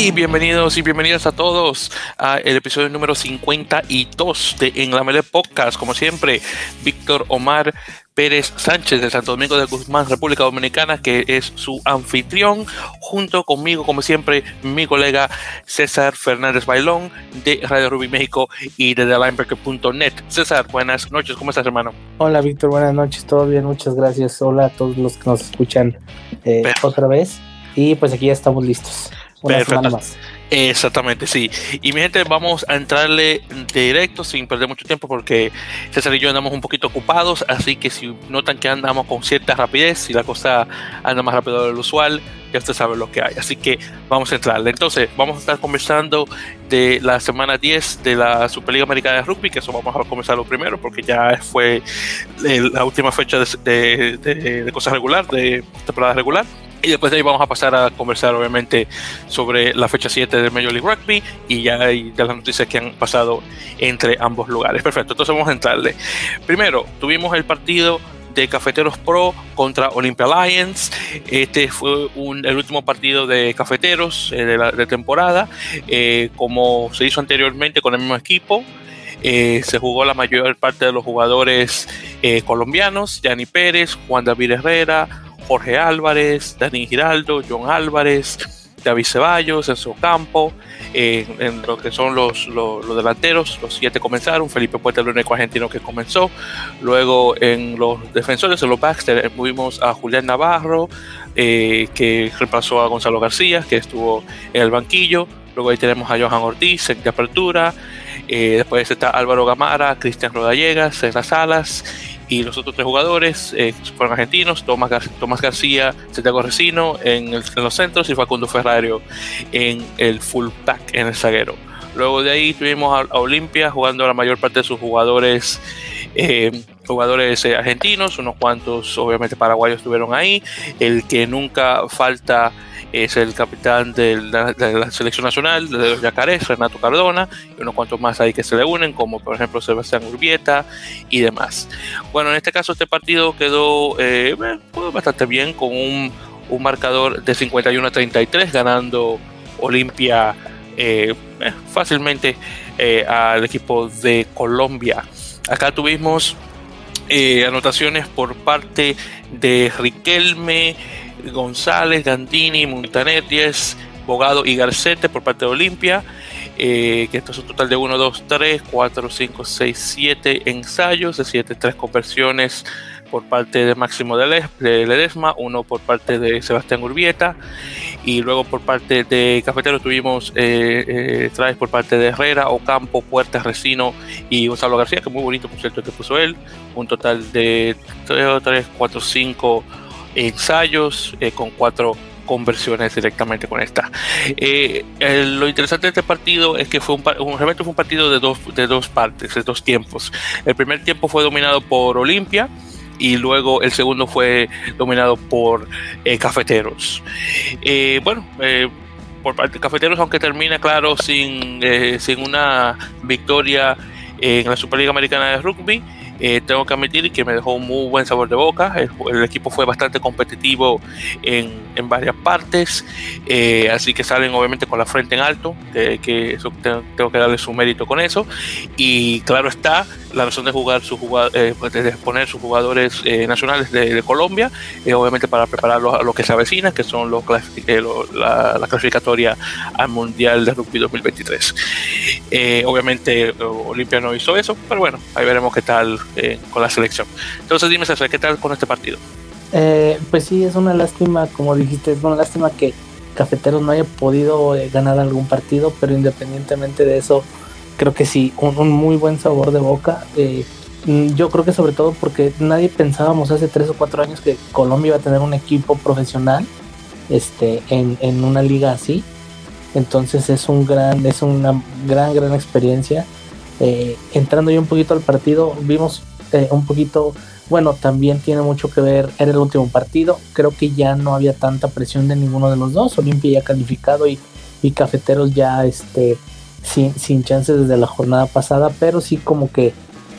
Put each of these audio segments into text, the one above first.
Y bienvenidos y bienvenidas a todos a el episodio número 52 de En la Mele Podcast. Como siempre, Víctor Omar Pérez Sánchez de Santo Domingo de Guzmán, República Dominicana, que es su anfitrión, junto conmigo, como siempre, mi colega César Fernández Bailón de Radio Rubí México y de TheLineBreaker.net. César, buenas noches, ¿cómo estás, hermano? Hola, Víctor, buenas noches, todo bien, muchas gracias. Hola a todos los que nos escuchan eh, otra vez. Y pues aquí ya estamos listos. Perfecto. Exactamente, sí. Y mi gente, vamos a entrarle directo sin perder mucho tiempo porque César y yo andamos un poquito ocupados, así que si notan que andamos con cierta rapidez, y la cosa anda más rápido de lo usual, ya usted sabe lo que hay. Así que vamos a entrarle. Entonces, vamos a estar conversando de la semana 10 de la Superliga Americana de Rugby, que eso vamos a comenzarlo primero porque ya fue la última fecha de, de, de cosas regular, de temporada regular. Y después de ahí vamos a pasar a conversar, obviamente, sobre la fecha 7 del Major League Rugby y ya hay de las noticias que han pasado entre ambos lugares. Perfecto, entonces vamos a entrarle. Primero, tuvimos el partido de Cafeteros Pro contra Olympia Lions. Este fue el último partido de Cafeteros eh, de la temporada, eh, como se hizo anteriormente con el mismo equipo. Eh, se jugó la mayor parte de los jugadores colombianos, Yanni Pérez, Juan David Herrera, Jorge Álvarez, Dani Giraldo, John Álvarez, David Ceballos, Enzo Campo, en lo que son los, los, delanteros, los siete comenzaron, Felipe Puerta, el único argentino que comenzó, luego en los defensores, en los Baxter, movimos a Julián Navarro, eh, que reemplazó a Gonzalo García, que estuvo en el banquillo, luego ahí tenemos a Johan Ortiz de apertura, eh, después está Álvaro Gamara, Cristian Rodallegas las salas y los otros tres jugadores eh, fueron argentinos, Tomás, García, Santiago Resino en, los centros y Facundo Ferrario en el full pack en el zaguero. Luego de ahí tuvimos a, Olimpia jugando la mayor parte de sus jugadores eh, jugadores eh, argentinos, unos cuantos obviamente paraguayos estuvieron ahí, el que nunca falta es el capitán de la, selección nacional de los Yacarés, Renato Cardona, y unos cuantos más ahí que se le unen, como por ejemplo Sebastián Urbieta y demás. Bueno, en este caso este partido quedó eh, bastante bien con un, un, marcador de 51 a 33, ganando Olimpia eh, fácilmente al equipo de Colombia. Acá tuvimos anotaciones por parte de Riquelme, González, Gandini, Montaneties, Bogado y Garcete por parte de Olimpia. Eh, que esto es un total de 1, 2, 3, 4, 5, 6, 7 ensayos, de 7, 3 conversiones por parte de Máximo de Ledesma, uno por parte de Sebastián Urbieta y luego por parte de Cafetero tuvimos eh, eh, por parte de Herrera, Ocampo, Puertas, Resino y Gonzalo García, que muy bonito por cierto que puso él, un total de 3, 4, 5 ensayos eh, con cuatro conversiones directamente con esta. Eh, lo interesante de este partido es que fue un, realmente fue un partido de dos, de dos partes, de dos tiempos. El primer tiempo fue dominado por Olimpia y luego el segundo fue dominado por eh, Cafeteros. bueno, por parte de Cafeteros, aunque termina, claro, sin, sin una victoria en la Superliga Americana de Rugby, eh, tengo que admitir que me dejó un muy buen sabor de boca. El, equipo fue bastante competitivo en, en varias partes, eh, así que salen obviamente con la frente en alto, que, eso tengo, que darle su mérito con eso. Y claro está, la razón de jugar su eh, pues, de poner sus jugadores nacionales de, Colombia, obviamente para prepararlos a lo que se avecina, que son los la, la, clasificatoria al Mundial de Rugby 2023. obviamente Olimpia no hizo eso, pero bueno, ahí veremos qué tal eh, con la selección. Entonces dime, César, ¿qué tal con este partido? Eh, pues sí, es una lástima, como dijiste, es una lástima que Cafeteros no haya podido eh, ganar algún partido, pero independientemente de eso, creo que sí, un, muy buen sabor de boca. Mm, yo creo que sobre todo porque nadie pensábamos hace tres o cuatro años que Colombia iba a tener un equipo profesional este, en, en una liga así. Entonces es un gran, es una gran, gran experiencia eh, entrando yo un poquito al partido, vimos eh, un poquito, bueno, también tiene mucho que ver, era el último partido, creo que ya no había tanta presión de ninguno de los dos, Olimpia ya calificado y, y Cafeteros ya este, sin, sin chances desde la jornada pasada, pero sí como que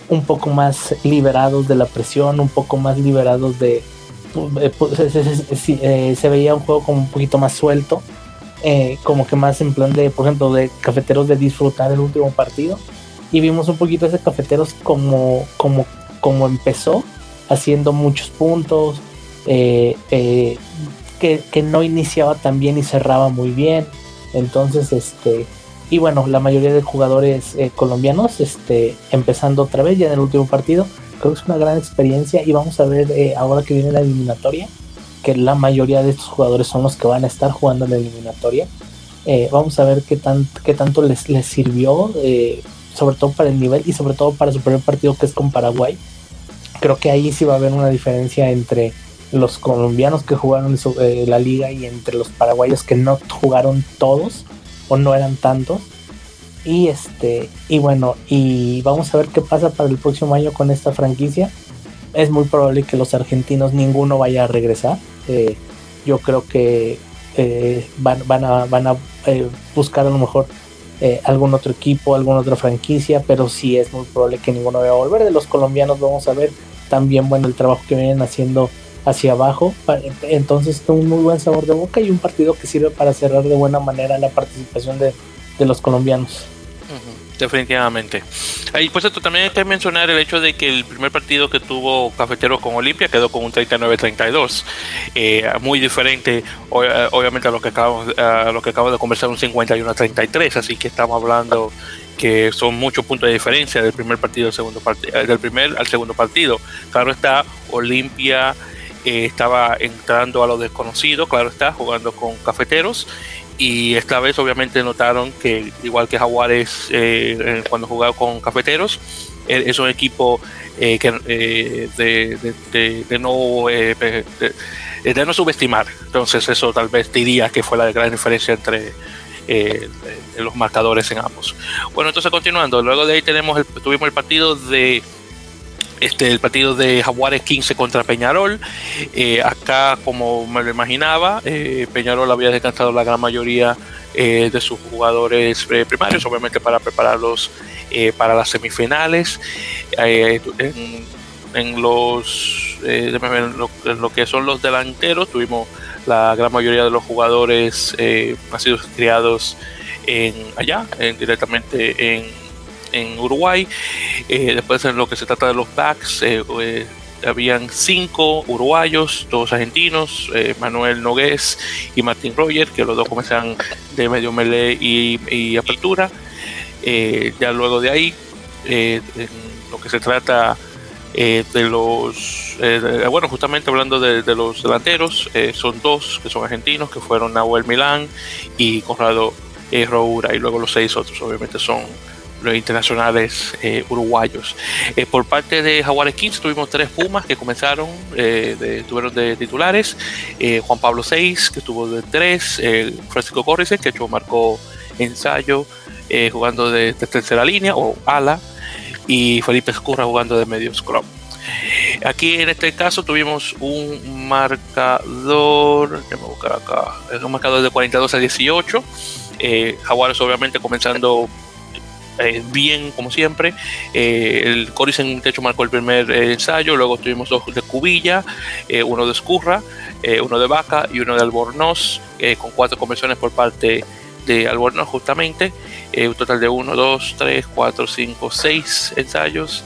un poco más liberados de la presión, un poco más liberados de... Eh, pues, se, veía un juego como un poquito más suelto eh, como que más en plan de, por ejemplo, de cafeteros de disfrutar el último partido. Y vimos un poquito ese cafeteros como, como, como empezó, haciendo muchos puntos, eh, eh, que, no iniciaba tan bien y cerraba muy bien. Entonces, este, y bueno, la mayoría de jugadores colombianos, este, empezando otra vez ya en el último partido, creo que es una gran experiencia y vamos a ver ahora que viene la eliminatoria que la mayoría de estos jugadores son los que van a estar jugando en la eliminatoria. Eh, vamos a ver qué, tan, qué tanto les, les sirvió, eh, sobre todo para el nivel y sobre todo para su primer partido que es con Paraguay. Creo que ahí sí va a haber una diferencia entre los colombianos que jugaron eh, la liga y entre los paraguayos que no jugaron todos o no eran tantos. Y este, y bueno, y vamos a ver qué pasa para el próximo año con esta franquicia es muy probable que los argentinos ninguno vaya a regresar. Eh, yo creo que eh, van, van, a, van a eh, buscar a lo mejor algún otro equipo, alguna otra franquicia, pero sí es muy probable que ninguno vaya a volver. De los colombianos vamos a ver también bueno el trabajo que vienen haciendo hacia abajo. Entonces un muy buen sabor de boca y un partido que sirve para cerrar de buena manera la participación de, de los colombianos definitivamente. Y pues esto también hay que mencionar el hecho de que el primer partido que tuvo Cafeteros con Olimpia quedó con un 39-32, eh, muy diferente eh, obviamente a lo que acabamos a lo que acabo de conversar un 51-33, así que estamos hablando que son muchos puntos de diferencia del primer partido segundo partido, eh, del primer al segundo partido. Claro está, Olimpia estaba entrando a lo desconocido, claro está, jugando con Cafeteros. Y esta vez obviamente notaron que igual que Jaguares eh, cuando jugaba con Cafeteros e, es un equipo eh, que, eh, de, no de, no subestimar. Entonces eso tal vez diría que fue la gran diferencia entre los marcadores en ambos. Bueno entonces continuando luego de ahí tenemos el, tuvimos el partido de este, el partido de Jaguares 15 contra Peñarol. Eh, acá, como me lo imaginaba, eh, Peñarol había descansado la gran mayoría eh, de sus jugadores primarios, obviamente para prepararlos para las semifinales. En, los lo, que son los delanteros, tuvimos la gran mayoría de los jugadores nacidos criados en, allá, directamente en en Uruguay. Eh, después en lo que se trata de los backs, eh, eh, habían cinco uruguayos, dos argentinos, Manuel Nogués y Martín Roger, que los dos comenzaron de medio melee y, apertura. ya luego de ahí, lo que se trata de los, bueno, justamente hablando de, los delanteros, son dos que son argentinos, que fueron Nahuel Milán y Conrado Roura, y luego los seis otros obviamente son los internacionales eh, uruguayos. Eh, por parte de Jaguares 15 tuvimos tres Pumas que comenzaron, eh, de, tuvieron de titulares, Juan Pablo 6 que estuvo de 3, Francisco Corrice que hecho marcó ensayo jugando de, tercera línea o ala y Felipe Escurra jugando de medio scrum. Aquí en este caso tuvimos un marcador, buscar acá, un marcador de 42 a 18. Jaguares obviamente comenzando eh, bien como siempre. Eh, el Coris en techo marcó el primer eh, ensayo, luego tuvimos dos de Cubilla, uno de Escurra, uno de Vaca y uno de Albornoz, con cuatro conversiones por parte de Albornoz justamente. Un total de 1, 2, 3, 4, 5, 6 ensayos.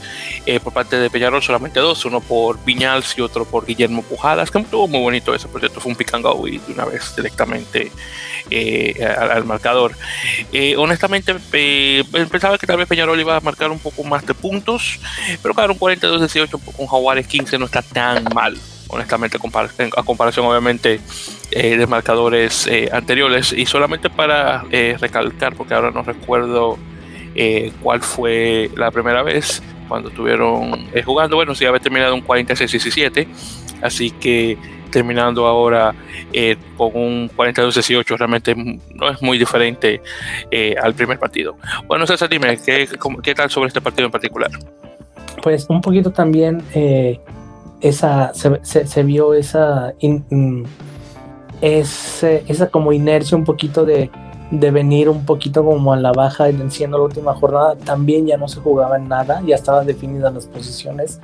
por parte de Peñarol solamente dos, uno por Viñals y otro por Guillermo Pujadas, que estuvo muy bonito ese proyecto, fue un go y de una vez directamente eh, al, marcador. Eh, honestamente, pensaba que tal vez Peñarol iba a marcar un poco más de puntos, pero claro, un 42-18 con Jaguares 15 no está tan mal, honestamente, a comparación obviamente eh, de marcadores anteriores. Y solamente para recalcar, porque ahora no recuerdo cuál fue la primera vez cuando estuvieron jugando, bueno, sí había terminado un 46-17, así que terminando ahora eh, con un 42-18, realmente no es muy diferente eh, al primer partido. Bueno, César, dime, ¿qué, ¿qué, tal sobre este partido en particular? Pues un poquito también eh, esa, se, vio esa, mm, esa como inercia un poquito de, de venir un poquito como a la baja siendo la última jornada, también ya no se jugaba en nada, ya estaban definidas las posiciones.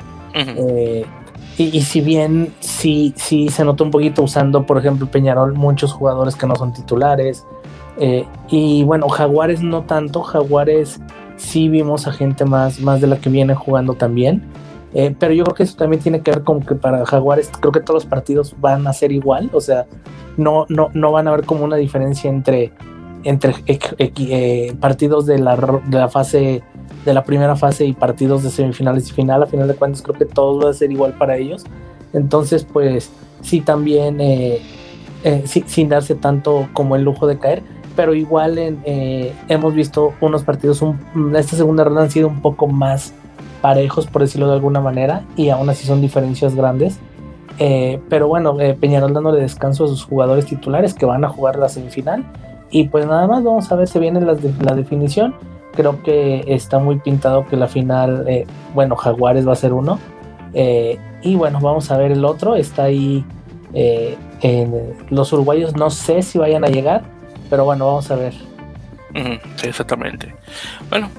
Y, si bien sí, sí se notó un poquito usando, por ejemplo, Peñarol, muchos jugadores que no son titulares, Eh, y bueno, Jaguares no tanto, Jaguares sí vimos a gente más, más de la que viene jugando también. Eh, pero yo creo que eso también tiene que ver con que para Jaguares creo que todos los partidos van a ser igual, o sea, no, no, no van a haber como una diferencia entre, entre eh, partidos de la, de la fase de la primera fase y partidos de semifinales y final. A final de cuentas creo que todo va a ser igual para ellos. Entonces, pues sí, también sin darse tanto como el lujo de caer pero igual eh, hemos visto unos partidos, esta segunda ronda han sido un poco más parejos, por decirlo de alguna manera, y aún así son diferencias grandes. Eh, pero bueno, eh, Peñarol dándole descanso a sus jugadores titulares que van a jugar la semifinal. Y pues nada más vamos a ver si viene la, definición. Creo que está muy pintado que la final, bueno, Jaguares va a ser uno. y bueno, vamos a ver el otro. Está ahí en, los uruguayos, no sé si vayan a llegar pero bueno, vamos a ver. sí, exactamente. Bueno,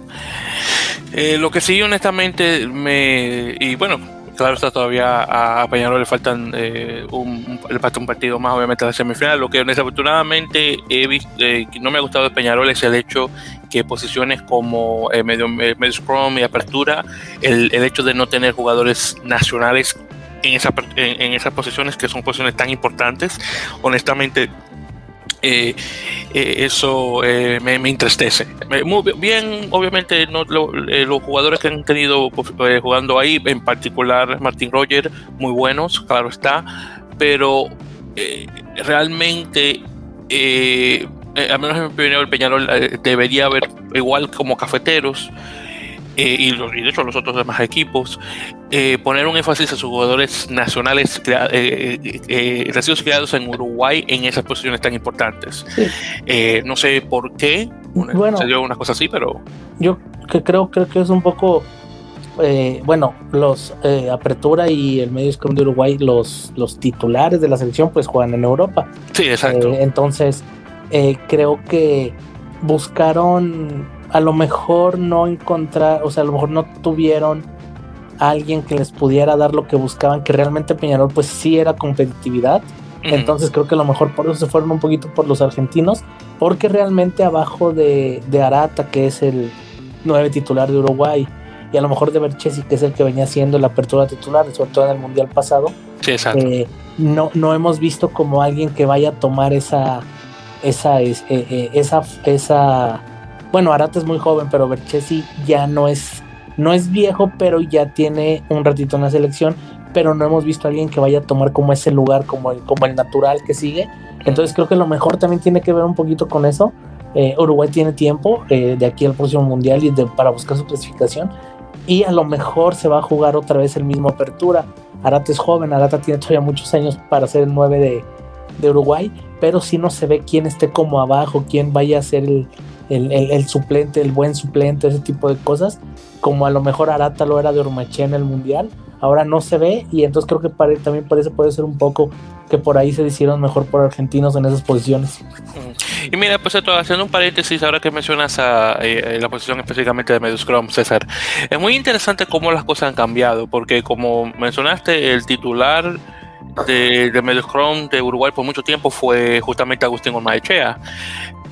eh, lo que sí, honestamente, me. Y bueno, claro está todavía a Peñarol le faltan eh, un, le falta un partido más obviamente a la semifinal lo que desafortunadamente he visto eh, no me ha gustado de Peñarol es el hecho que posiciones como medio, medio scrum y apertura el, el, hecho de no tener jugadores nacionales en, esa, en esas posiciones que son posiciones tan importantes honestamente eh, eh, eso eh, me, me, entristece. Muy bien, obviamente, los jugadores que han tenido pues, jugando ahí, en particular Martin Roger, muy buenos, claro está, pero realmente, al menos en mi opinión, el Peñarol debería haber, igual como cafeteros, eh, y, de hecho los otros demás equipos, eh, poner un énfasis a sus jugadores nacionales eh, nacidos creados en Uruguay en esas posiciones tan importantes. no sé por qué, bueno, se dio una cosa así, pero... Yo que creo, creo que es un poco... bueno, los Apertura y el medio scrum de Uruguay, los, los titulares de la selección, pues juegan en Europa. Sí, exacto. entonces, creo que buscaron a lo mejor no encontrar, o sea, a lo mejor no tuvieron a alguien que les pudiera dar lo que buscaban, que realmente Peñarol pues sí era competitividad. Entonces creo que a lo mejor por eso se fueron un poquito por los argentinos, porque realmente abajo de, de Arata, que es el nueve titular de Uruguay, y a lo mejor de Berchesi, que es el que venía siendo la apertura titular, sobre todo en el Mundial pasado, eh, no, no hemos visto como alguien que vaya a tomar esa, esa, eh, eh, esa, esa bueno, Arata es muy joven, pero Berchesi ya no es, no es viejo, pero ya tiene un ratito en la selección, pero no hemos visto a alguien que vaya a tomar como ese lugar, como el, como el natural que sigue. Entonces creo que lo mejor también tiene que ver un poquito con eso. Eh, Uruguay tiene tiempo eh, de aquí al próximo mundial y para buscar su clasificación. Y a lo mejor se va a jugar otra vez el mismo apertura. Arata es joven, Arata tiene todavía muchos años para ser el 9 de, de Uruguay, pero si no se ve quién esté como abajo, quién vaya a ser el, el, suplente, el buen suplente, ese tipo de cosas, como a lo mejor Arata lo era de Ormaché en el Mundial, ahora no se ve y entonces creo que para, también parece puede ser un poco que por ahí se hicieron mejor por argentinos en esas posiciones. Y mira, pues haciendo un paréntesis, ahora que mencionas a, eh, la posición específicamente de Medio Scrum, César, es muy interesante cómo las cosas han cambiado, porque como mencionaste, el titular de, de Medio Scrum de Uruguay por mucho tiempo fue justamente Agustín Ormaechea.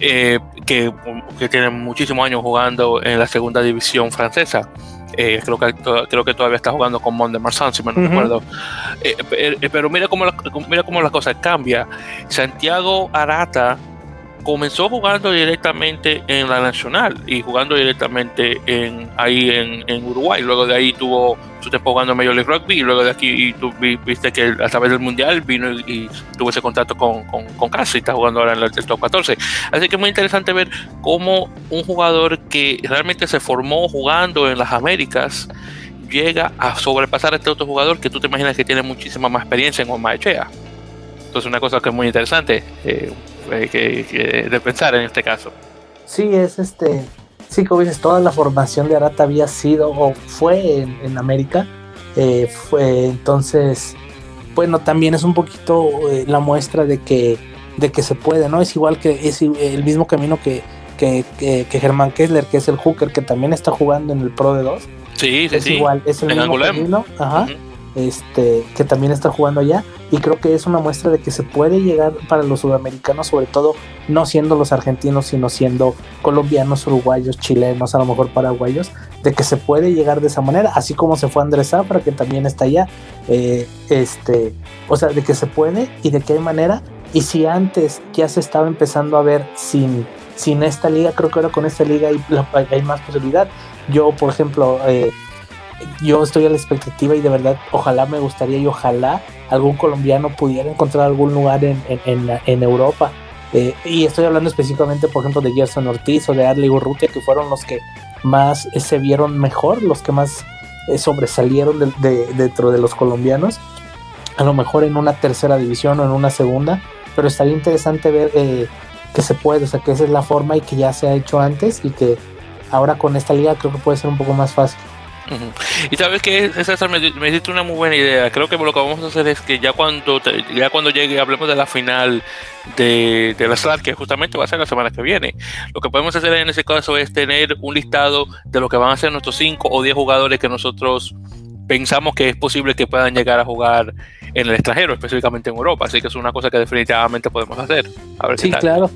Eh, que, que, tiene muchísimos años jugando en la segunda división francesa. Eh, creo, que, creo que todavía está jugando con Mont de Marsan, si me no recuerdo. Eh, pero mira cómo, la, mira cómo las cosas cambian. Santiago Arata comenzó jugando directamente en la Nacional y jugando directamente en, ahí en, Uruguay. Luego de ahí tuvo su tiempo jugando en Major League Rugby y luego de aquí tú viste que a través del Mundial vino y, tuvo ese contacto con, con, con Casi, está jugando ahora en el top 14. Así que es muy interesante ver cómo un jugador que realmente se formó jugando en las Américas llega a sobrepasar a este otro jugador que tú te imaginas que tiene muchísima más experiencia en Echea. Entonces una cosa que es muy interesante eh, que, de pensar en este caso. Sí, es este sí, como dices, toda la formación de Arata había sido o fue en, América. Eh, fue, entonces, bueno, también es un poquito eh, la muestra de que, de que se puede, ¿no? Es igual que es el mismo camino que, que, que, Germán Kessler, que es el hooker que también está jugando en el Pro de 2. Sí, sí, es igual, es el mismo camino. Ajá. Este, que también está jugando allá. Y creo que es una muestra de que se puede llegar para los sudamericanos, sobre todo no siendo los argentinos, sino siendo colombianos, uruguayos, chilenos, a lo mejor paraguayos, de que se puede llegar de esa manera, así como se fue Andrés Zafra, que también está allá. Eh, este, o sea, de que se puede y de qué manera. Y si antes ya se estaba empezando a ver sin, sin esta liga, creo que ahora con esta liga hay, hay más posibilidad. Yo, por ejemplo, eh, yo estoy a la expectativa y de verdad ojalá me gustaría y ojalá algún colombiano pudiera encontrar algún lugar en, en, Europa. Eh, y estoy hablando específicamente, por ejemplo, de Gerson Ortiz o de Adley Urrutia, que fueron los que más eh, se vieron mejor, los que más eh, sobresalieron de, dentro de los colombianos. A lo mejor en una tercera división o en una segunda, pero estaría interesante ver que se puede, o sea, que esa es la forma y que ya se ha hecho antes y que ahora con esta liga creo que puede ser un poco más fácil. Y sabes que César me, me diste una muy buena idea. Creo que lo que vamos a hacer es que ya cuando ya cuando llegue hablemos de la final de, de la SLAR, que justamente va a ser la semana que viene. Lo que podemos hacer en ese caso es tener un listado de lo que van a ser nuestros 5 o 10 jugadores que nosotros pensamos que es posible que puedan llegar a jugar en el extranjero, específicamente en Europa. Así que es una cosa que definitivamente podemos hacer. A ver sí, claro.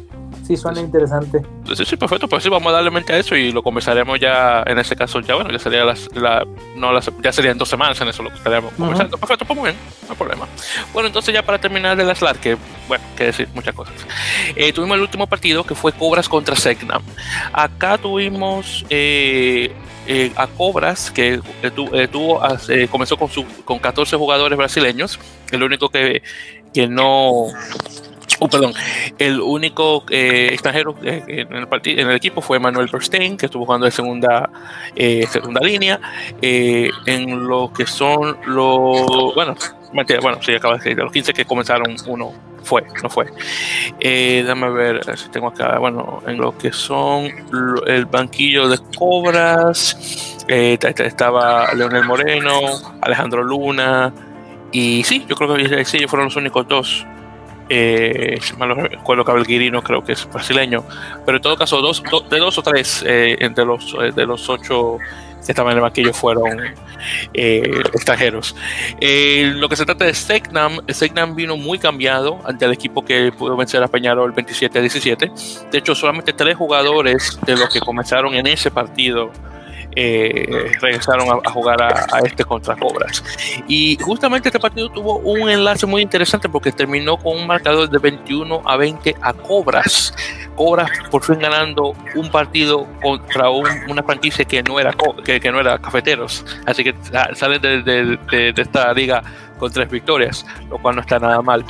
Sí, suena interesante. Sí, sí, perfecto. Pues sí, vamos a darle mente a eso y lo conversaremos ya, en ese caso, ya bueno, ya sería las, la, no las, ya serían dos semanas en eso lo que estaríamos conversando. Perfecto, pues muy bien, no hay problema. Bueno, entonces ya para terminar de la SLAR, que bueno, que decir muchas cosas. Eh, tuvimos el último partido que fue Cobras contra Segnam. Acá tuvimos eh, eh, a Cobras, que tuvo, comenzó con, su, con 14 jugadores brasileños. El único que, que no Oh, perdón, el único eh, extranjero eh, en, el equipo fue Manuel Berstein, que estuvo jugando de segunda, eh, segunda línea. en lo que son los. Bueno, bueno, sí, acaba de decir, de los 15 que comenzaron, uno fue, no fue. déjame ver si tengo acá, bueno, en lo que son el banquillo de Cobras, estaba Leonel Moreno, Alejandro Luna, y sí, yo creo que sí, ellos fueron los únicos dos eh, si mal recuerdo Cabelguirino creo que es brasileño, pero en todo caso de dos o tres eh, entre los eh, de los ocho que estaban en el banquillo fueron eh, extranjeros. lo que se trata de Segnam, Segnam vino muy cambiado ante el equipo que pudo vencer a Peñarol 27 a 17. De hecho, solamente tres jugadores de los que comenzaron en ese partido eh, regresaron a, jugar a, este contra Cobras. Y justamente este partido tuvo un enlace muy interesante porque terminó con un marcador de 21 a 20 a Cobras. Cobras por fin ganando un partido contra una franquicia que no era que, no era cafeteros. Así que salen de, de esta liga con tres victorias, lo cual no está nada mal.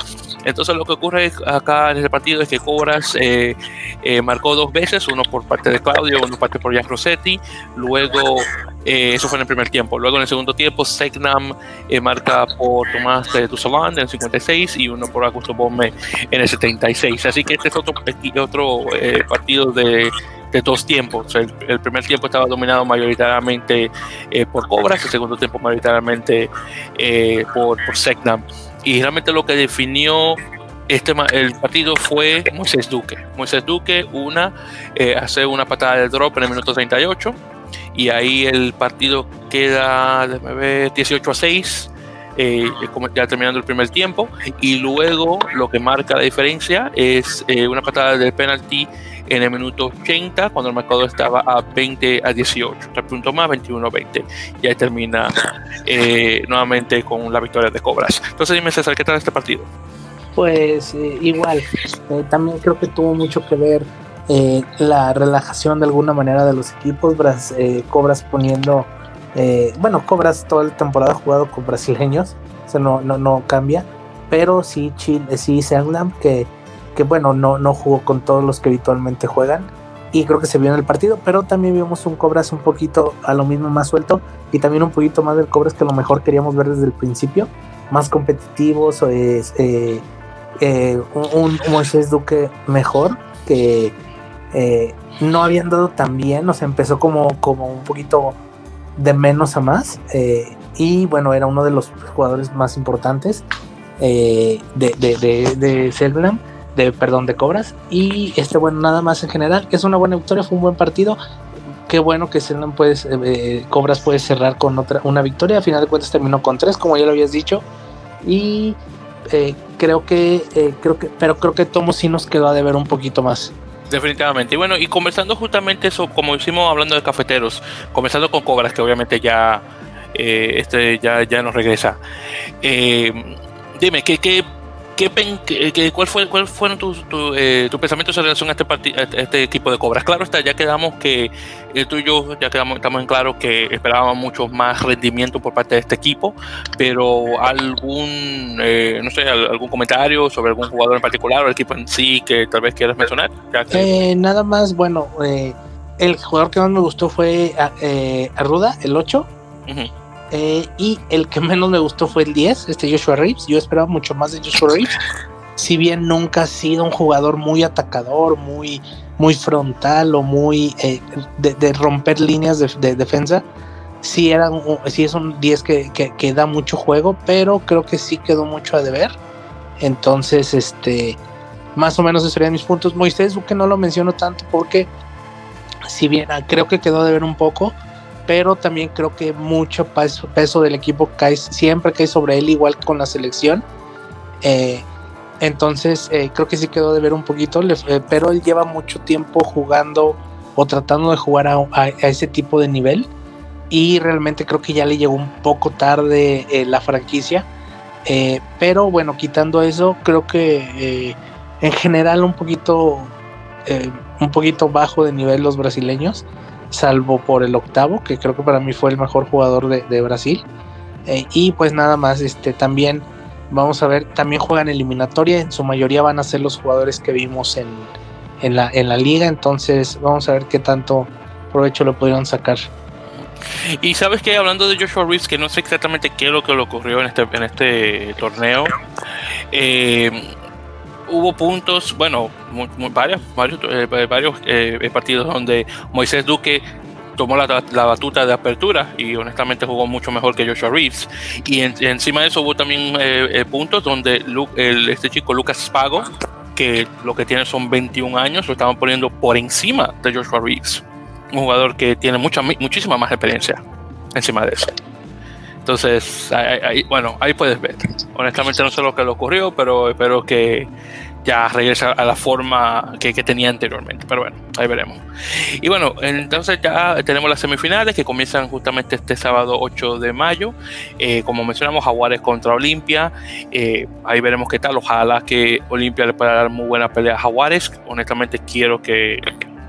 Entonces lo que ocurre acá en este partido es que Cobras eh, eh, marcó dos veces, uno por parte de Claudio, uno por parte por Jack Rossetti, luego eh, eso fue en el primer tiempo, luego en el segundo tiempo Segnam marca por Tomás de en el 56 y uno por Augusto Bombe en el 76, así que este es otro, otro partido de de dos tiempos. El, primer tiempo estaba dominado mayoritariamente por Cobras, el segundo tiempo mayoritariamente por, por Segnam y realmente lo que definió este el partido fue Moisés Duque. Moisés Duque, una, eh, hace una patada de drop en el minuto 38 y ahí el partido queda, ver, 18 a 6. Eh, ya terminando el primer tiempo y luego lo que marca la diferencia es eh, una patada del penalti en el minuto 80, cuando el marcador estaba a 20 a 18, tres puntos más, 21 a 20. Y ahí termina eh, nuevamente con la victoria de Cobras. Entonces dime César, ¿qué tal este partido? Pues eh, igual, eh, también creo que tuvo mucho que ver la relajación de alguna manera de los equipos, Cobras poniendo, bueno, Cobras toda la temporada jugado con brasileños, o sea, no, no, no cambia, pero sí, Chile, sí Sanglam que que bueno, no, no jugó con todos los que habitualmente juegan. Y creo que se vio en el partido, pero también vimos un Cobras un poquito a lo mismo más suelto y también un poquito más del Cobras que a lo mejor queríamos ver desde el principio, más competitivos, es, eh, eh, un, Moisés Duque mejor que eh, no habían dado tan bien, o sea, empezó como, como un poquito de menos a más y bueno, era uno de los jugadores más importantes de, de, de, de de perdón de Cobras y este bueno nada más en general es una buena victoria fue un buen partido qué bueno que puedes, eh, Cobras puede cerrar con otra una victoria. A final de cuentas terminó con tres, como ya lo habías dicho. Y eh, creo que, eh, creo que, pero creo que Tomo sí nos quedó a deber un poquito más. Definitivamente. Y bueno, y conversando justamente eso, como hicimos hablando de cafeteros, comenzando con Cobras, que obviamente ya, este, ya, ya nos regresa. dime, ¿qué, qué ¿Qué, cuál, fue, ¿Cuál fueron tus tu, eh, pensamientos en relación a este, este equipo de Cobras? Claro está, ya quedamos que eh, tú y yo ya quedamos, estamos en claro que esperábamos mucho más rendimiento por parte de este equipo, pero algún, eh, no sé, algún comentario sobre algún jugador en particular o el equipo en sí que tal vez quieras mencionar. nada más, bueno, el jugador que más me gustó fue Arruda, el 8. Eh, y el que menos me gustó fue el 10, este Joshua Reeves. Yo esperaba mucho más de Joshua Reeves. Si bien nunca ha sido un jugador muy atacador, muy, muy frontal o muy eh, de, romper líneas de, defensa, sí, era sí es un 10 que, que, da mucho juego, pero creo que sí quedó mucho a deber. Entonces, este, más o menos esos serían mis puntos. Moisés que no lo menciono tanto porque, si bien ah, creo que quedó a deber un poco, pero también creo que mucho peso, del equipo cae, siempre cae sobre él, igual con la selección. Eh, entonces, eh, creo que sí quedó de ver un poquito, eh, pero él lleva mucho tiempo jugando o tratando de jugar a, ese tipo de nivel. Y realmente creo que ya le llegó un poco tarde la franquicia. pero bueno, quitando eso, creo que en general un poquito, un poquito bajo de nivel los brasileños salvo por el octavo, que creo que para mí fue el mejor jugador de, Brasil. Eh, y pues nada más, este también vamos a ver, también juegan eliminatoria, en su mayoría van a ser los jugadores que vimos en, en, la, en la liga, entonces vamos a ver qué tanto provecho lo pudieron sacar. Y sabes que hablando de Joshua Reeves, que no sé exactamente qué es lo que le ocurrió en este, en este torneo, eh, hubo puntos, bueno, varios, varios, eh, varios eh, partidos donde Moisés Duque tomó la, batuta de apertura y honestamente jugó mucho mejor que Joshua Reeves. Y encima de eso hubo también eh, puntos donde este chico Lucas Spago, que lo que tiene son 21 años, lo estaban poniendo por encima de Joshua Reeves. Un jugador que tiene mucha, muchísima más experiencia encima de eso. Entonces, bueno, ahí puedes ver. Honestamente no sé lo que le ocurrió, pero espero que ya regrese a la forma que, tenía anteriormente. Pero bueno, ahí veremos. Y bueno, entonces ya tenemos las semifinales que comienzan justamente este sábado 8 de mayo. Eh, como mencionamos, Jaguares contra Olimpia. Eh, ahí veremos qué tal. Ojalá que Olimpia le pueda dar muy buena pelea a Jaguares. Honestamente quiero que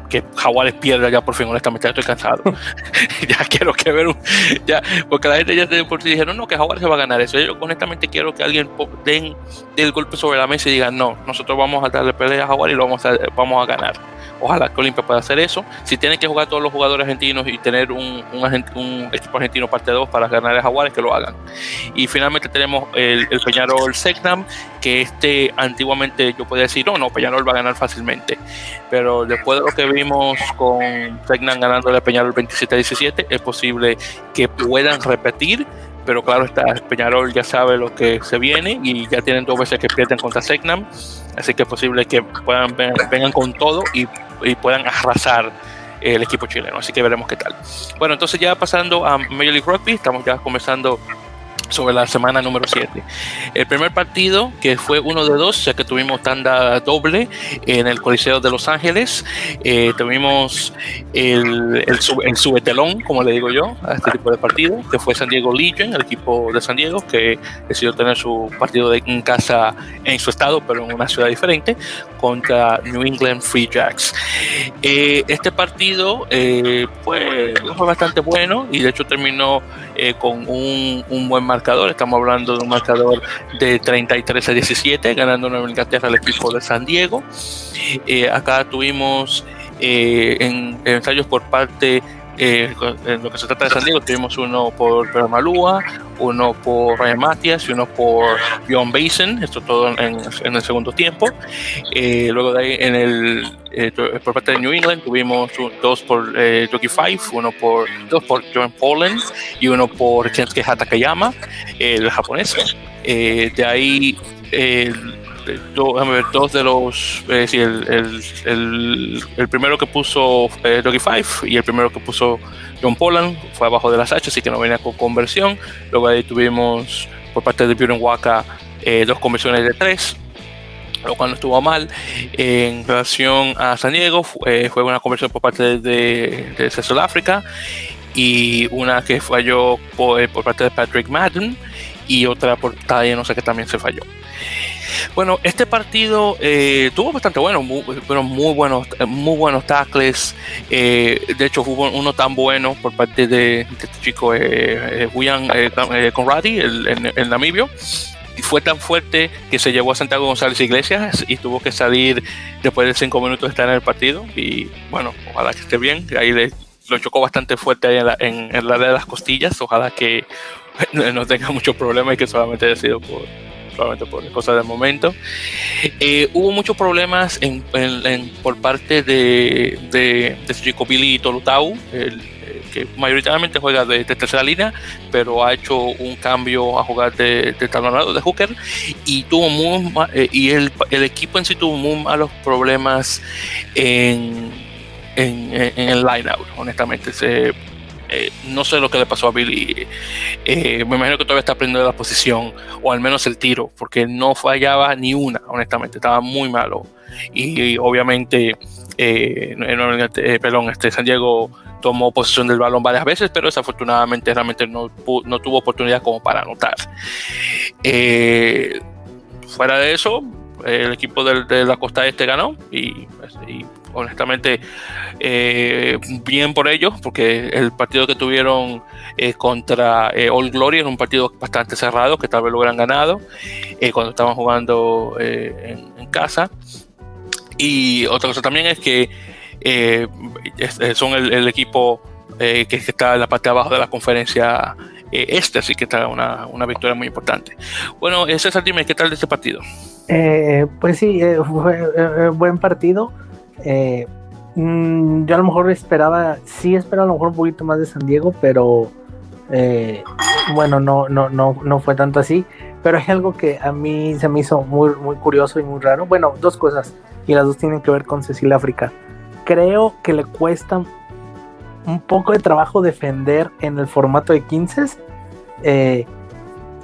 que Jaguares pierda ya por fin, honestamente, ya estoy cansado. ya quiero que ver un, ya, porque la gente ya de por sí dijeron, no, que Jaguares se va a ganar eso. Yo honestamente quiero que alguien den el golpe sobre la mesa y diga, no, nosotros vamos a darle pelea a Jaguares y lo vamos a, vamos a ganar. Ojalá que Olimpia pueda hacer eso. Si tienen que jugar todos los jugadores argentinos y tener un, equipo argentino parte 2 para ganar a Jaguares, que lo hagan. Y finalmente tenemos el, el Peñarol Segnam, que este antiguamente yo podía decir, no, no, Peñarol va a ganar fácilmente. Pero después de lo que vimos con Segnam ganándole a Peñarol 27-17, es posible que puedan repetir pero claro está, Peñarol ya sabe lo que se viene y ya tienen dos veces que pierden contra Segnam, así que es posible que puedan vengan con todo y y puedan arrasar el equipo chileno. Así que veremos qué tal. Bueno, entonces ya pasando a Major League Rugby, estamos ya comenzando sobre la semana número 7. El primer partido, que fue uno de dos, ya que tuvimos tanda doble en el Coliseo de Los Ángeles, eh, tuvimos el, el, el, subetelón, como le digo yo, a este tipo de partido, que fue San Diego Legion, el equipo de San Diego, que decidió tener su partido de, en casa en su estado, pero en una ciudad diferente, contra New England Free Jacks. Eh, este partido eh, fue, fue, bastante bueno y de hecho terminó con un, un buen marcador. Estamos hablando de un marcador de 33 a 17, ganando Nueva Inglaterra al equipo de San Diego. Eh, acá tuvimos eh, en, ensayos por parte eh, en lo que se trata de San Diego, tuvimos uno por Malúa, uno por Ryan Matias y uno por John Basin, esto todo en, el segundo tiempo. luego de ahí, en el, por parte de New England, tuvimos dos por eh, Five, uno por, dos por John Poland y uno por Kensuke Hatakayama, el japonés. de ahí, ver, dos de los, eh, el, el, el, primero que puso eh, Doggy Five y el primero que puso John Poland fue abajo de las H, así que no venía con conversión. Luego ahí tuvimos por parte de Buren Waka eh, dos conversiones de tres, lo cual no estuvo mal. En relación a San Diego, fue, fue una conversión por parte de, de, Sudáfrica y una que falló por, por parte de Patrick Madden y otra por Talle, no sé que también se falló. Bueno, este partido eh, tuvo bastante bueno, muy, muy buenos, muy buenos tackles. Eh, de hecho, hubo uno tan bueno por parte de, este chico eh, William Conradi, el, el, namibio. Y fue tan fuerte que se llevó a Santiago González Iglesias y tuvo que salir después de cinco minutos de estar en el partido. Y bueno, ojalá que esté bien. Ahí le, lo chocó bastante fuerte ahí en la, en, en la de las costillas. Ojalá que no tenga mucho problema y que solamente haya sido por, por cosas de momento. Eh, hubo muchos problemas por parte de, de, chico Billy Tolutau, el, que mayoritariamente juega de, tercera línea, pero ha hecho un cambio a jugar de, de talonado de hooker y tuvo muy eh, y el, el, equipo en sí tuvo muy malos problemas en, en, el line-out, honestamente. Se, eh, no sé lo que le pasó a Billy. Eh, me imagino que todavía está aprendiendo la posición, o al menos el tiro, porque no fallaba ni una, honestamente, estaba muy malo. Y, obviamente, eh, perdón, este San Diego tomó posesión del balón varias veces, pero desafortunadamente realmente no, no tuvo oportunidad como para anotar. fuera de eso, el equipo de, la costa este ganó y honestamente, eh, bien por ellos, porque el partido que tuvieron eh, contra eh, All Glory era un partido bastante cerrado, que tal vez lo hubieran ganado cuando estaban jugando en, casa. Y otra cosa también es que son el, equipo que, está en la parte de abajo de la conferencia este, así que está una, una victoria muy importante. Bueno, César, dime, ¿qué tal de este partido? pues sí, fue buen partido. Eh, mm, yo a lo mejor esperaba, sí esperaba a lo mejor un poquito más de San Diego, pero eh, bueno, no, no, no, no fue tanto así. Pero hay algo que a mí se me hizo muy, muy curioso y muy raro. Bueno, dos cosas, y las dos tienen que ver con Cecil África. Creo que le cuesta un poco de trabajo defender en el formato de 15. Eh,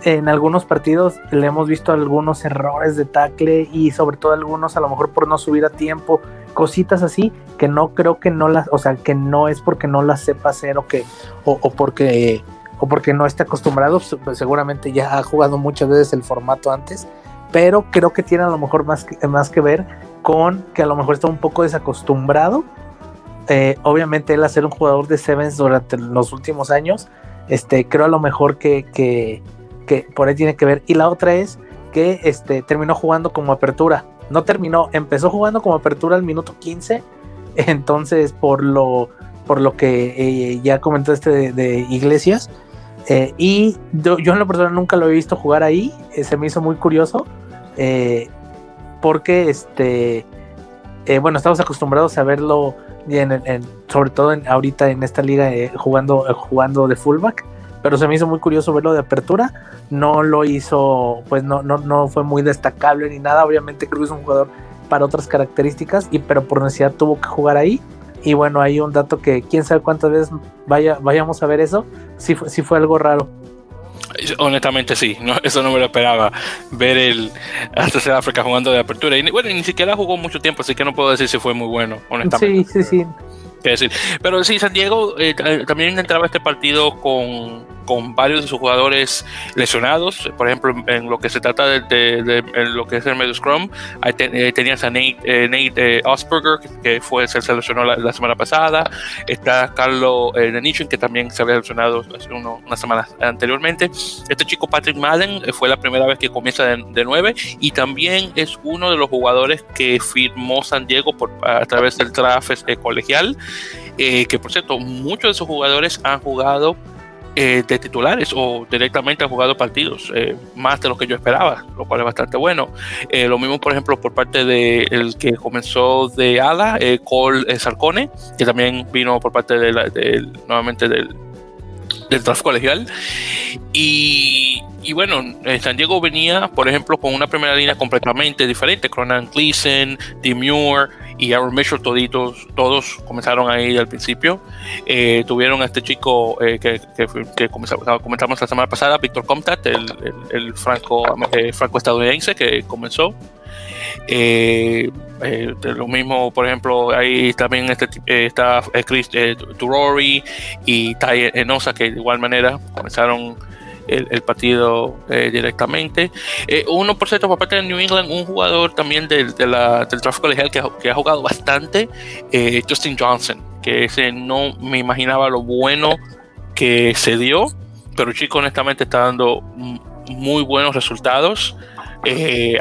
en algunos partidos le hemos visto algunos errores de tackle y sobre todo algunos a lo mejor por no subir a tiempo, cositas así que no creo que no las, o sea, que no es porque no las sepa hacer o que o, porque o porque no esté acostumbrado, pues seguramente ya ha jugado muchas veces el formato antes, pero creo que tiene a lo mejor más que, más que ver con que a lo mejor está un poco desacostumbrado. Eh, obviamente él hacer un jugador de Sevens durante los últimos años, este, creo a lo mejor que, que que por ahí tiene que ver. Y la otra es que este, terminó jugando como apertura. No terminó, empezó jugando como apertura al minuto 15. Entonces, por lo, por lo que eh, ya comentó este de, Iglesias. Eh, y yo, en la persona nunca lo he visto jugar ahí. Eh, se me hizo muy curioso. porque este. bueno, estamos acostumbrados a verlo sobre todo en, ahorita en esta liga jugando, jugando de fullback pero se me hizo muy curioso verlo de apertura. No lo hizo, pues no, no, no fue muy destacable ni nada. Obviamente creo que es un jugador para otras características, y, pero por necesidad tuvo que jugar ahí. Y bueno, hay un dato que quién sabe cuántas veces vaya, vayamos a ver eso. Sí, sí fue algo raro. Honestamente sí, no, eso no me lo esperaba, ver el hasta África jugando de apertura. Y bueno, ni siquiera jugó mucho tiempo, así que no puedo decir si fue muy bueno, honestamente. Sí, sí, sí decir. Pero sí, San Diego eh, también entraba este partido con, con, varios de sus jugadores lesionados. Por ejemplo, en lo que se trata de, lo que es el medio scrum, ahí eh, tenías a Nate, eh, Nate Osberger, que, fue, se seleccionó la, semana pasada. Está Carlos Denichin, que también se había seleccionado hace unas semanas anteriormente. Este chico Patrick Madden fue la primera vez que comienza de, de 9 y también es uno de los jugadores que firmó San Diego por, a través del draft colegial. Eh, que por cierto, muchos de esos jugadores han jugado eh, de titulares o directamente han jugado partidos, eh, más de lo que yo esperaba, lo cual es bastante bueno. lo mismo, por ejemplo, por parte del el que comenzó de ala, Cole Sarcone, que también vino por parte de, nuevamente del, del draft colegial. Y bueno, San Diego venía, por ejemplo, con una primera línea completamente diferente. Cronan Gleason, Demure y Aaron Mitchell, toditos, todos comenzaron ahí al principio. Eh, tuvieron a este chico eh, que, que, comentamos la semana pasada, Víctor Comtat, el, el, franco, franco estadounidense que comenzó. lo mismo, por ejemplo, ahí también este, está Chris Turori y Ty Enosa, que de igual manera comenzaron el, partido eh, directamente. Eh, uno, por cierto, por parte de New England, un jugador también del, de del tráfico colegial que, ha jugado bastante, eh, Justin Johnson, que ese no me imaginaba lo bueno que se dio, pero chico honestamente está dando muy buenos resultados. de,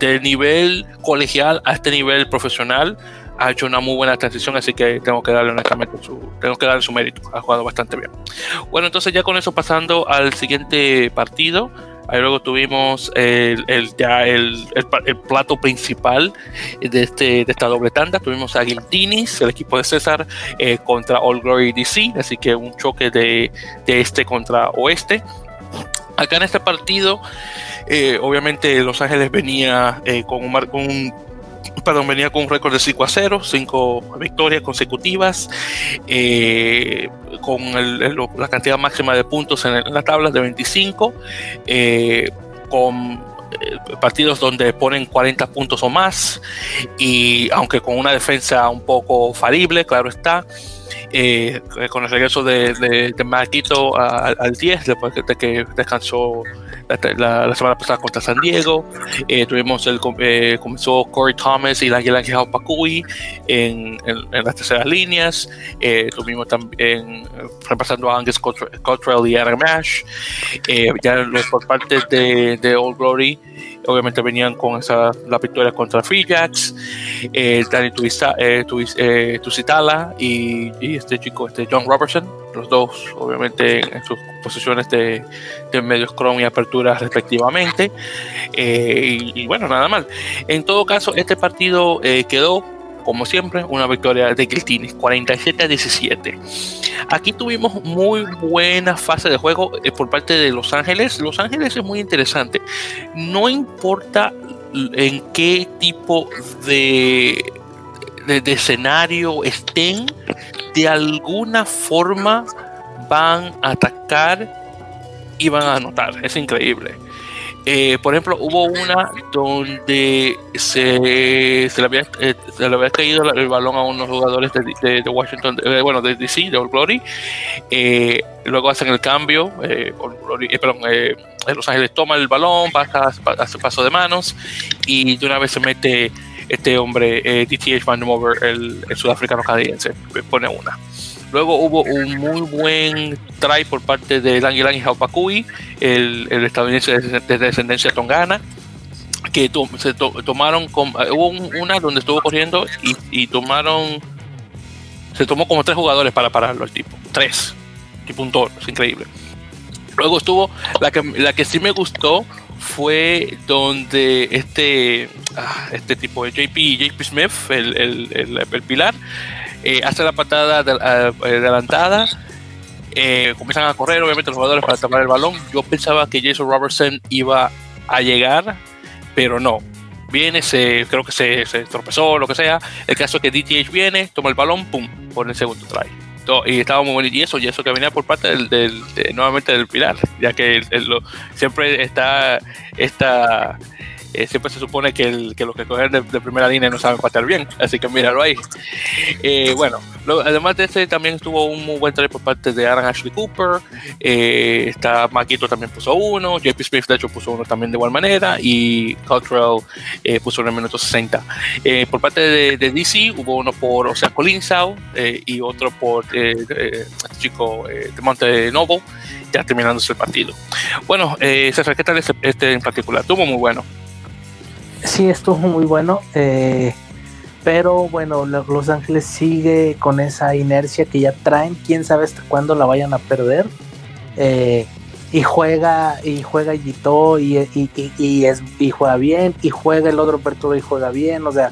de, nivel colegial a este nivel profesional ha hecho una muy buena transición, así que tengo que darle honestamente su, tengo que darle su mérito. Ha jugado bastante bien. Bueno, entonces ya con eso pasando al siguiente partido. Ahí luego tuvimos el, ya el, el, plato principal de, este, de esta doble tanda. Tuvimos a Guiltinis, el equipo de César, eh, contra All Glory DC. Así que un choque de, de este contra oeste. Acá en este partido, eh, obviamente Los Ángeles venía eh, con, un, con un perdón, venía con un récord de 5 a 0, 5 victorias consecutivas, eh, con la cantidad máxima de puntos en, la tabla de 25, eh, con eh, partidos donde ponen 40 puntos o más, y aunque con una defensa un poco falible, claro está. con el regreso de, Marquito al 10, después de que descansó la, semana pasada contra San Diego. Eh, tuvimos el eh, comenzó Corey Thomas y Ángel Ángel Pacui en, en, las terceras líneas. Eh, tuvimos también repasando a Angus Cottrell y Adam Ash. ya por parte de, de Old Glory obviamente venían con esa la victoria contra Free Jacks, eh, Danny Tusitala y, y, este chico, este John Robertson, los dos obviamente en sus posiciones de, de medio scrum y apertura respectivamente. Eh, y, bueno, nada mal. En todo caso, este partido eh, quedó como siempre, una victoria de Giltines, 47 a 17. Aquí tuvimos muy buena fase de juego eh, por parte de Los Ángeles. Los Ángeles es muy interesante. No importa en qué tipo de, de, de escenario estén, de alguna forma van a atacar y van a anotar. Es increíble. Eh, por ejemplo, hubo una donde se, le, había, eh, se le había caído el balón a unos jugadores de, Washington, eh, bueno, de DC, de Old Glory. luego hacen el cambio. perdón, Los Ángeles toma el balón, pasa, hace paso de manos y de una vez se mete este hombre, DTH Van el, el sudafricano canadiense, pone una. Luego hubo un muy buen try por parte de Langilang Haupakui, el, el estadounidense de, descendencia tongana, que se tomaron, eh, hubo una donde estuvo corriendo y, tomaron, se tomó como tres jugadores para pararlo el tipo, tres, tipo un toro, es increíble. Luego estuvo, la que, la que sí me gustó fue donde este, ah, este tipo de JP, JP Smith, el, el, el pilar, eh, hace la patada eh, adelantada, eh, comienzan a correr obviamente los jugadores para tomar el balón. Yo pensaba que Jason Robertson iba a llegar, pero no. Viene, se, creo que se, se tropezó, lo que sea. El caso es que DTH viene, toma el balón, pum, por el segundo try. Y estaba muy bueno. Y eso, y eso que venía por parte del, del nuevamente del Pilar, ya que siempre está esta eh, siempre se supone que, el, que los que cogen de, primera línea no saben patear bien, así que míralo ahí. Eh, bueno, además de este también estuvo un muy buen try por parte de Aaron Ashley Cooper, eh, está Maquito también puso uno, JP Smith de hecho puso uno también de igual manera y Cottrell puso uno en el minuto 60. por parte de, DC hubo uno por o sea, Colinsau y otro por este chico de Monte Novo, ya terminándose el partido. Bueno, César, ¿qué tal este, este en particular? Estuvo muy bueno sí estuvo muy bueno. Eh, pero bueno, Los Ángeles sigue con esa inercia que ya traen. Quién sabe hasta cuándo la vayan a perder. Eh, y juega, y juega Gito y, y, es, y juega bien. Y juega el otro Apertura y juega bien. O sea,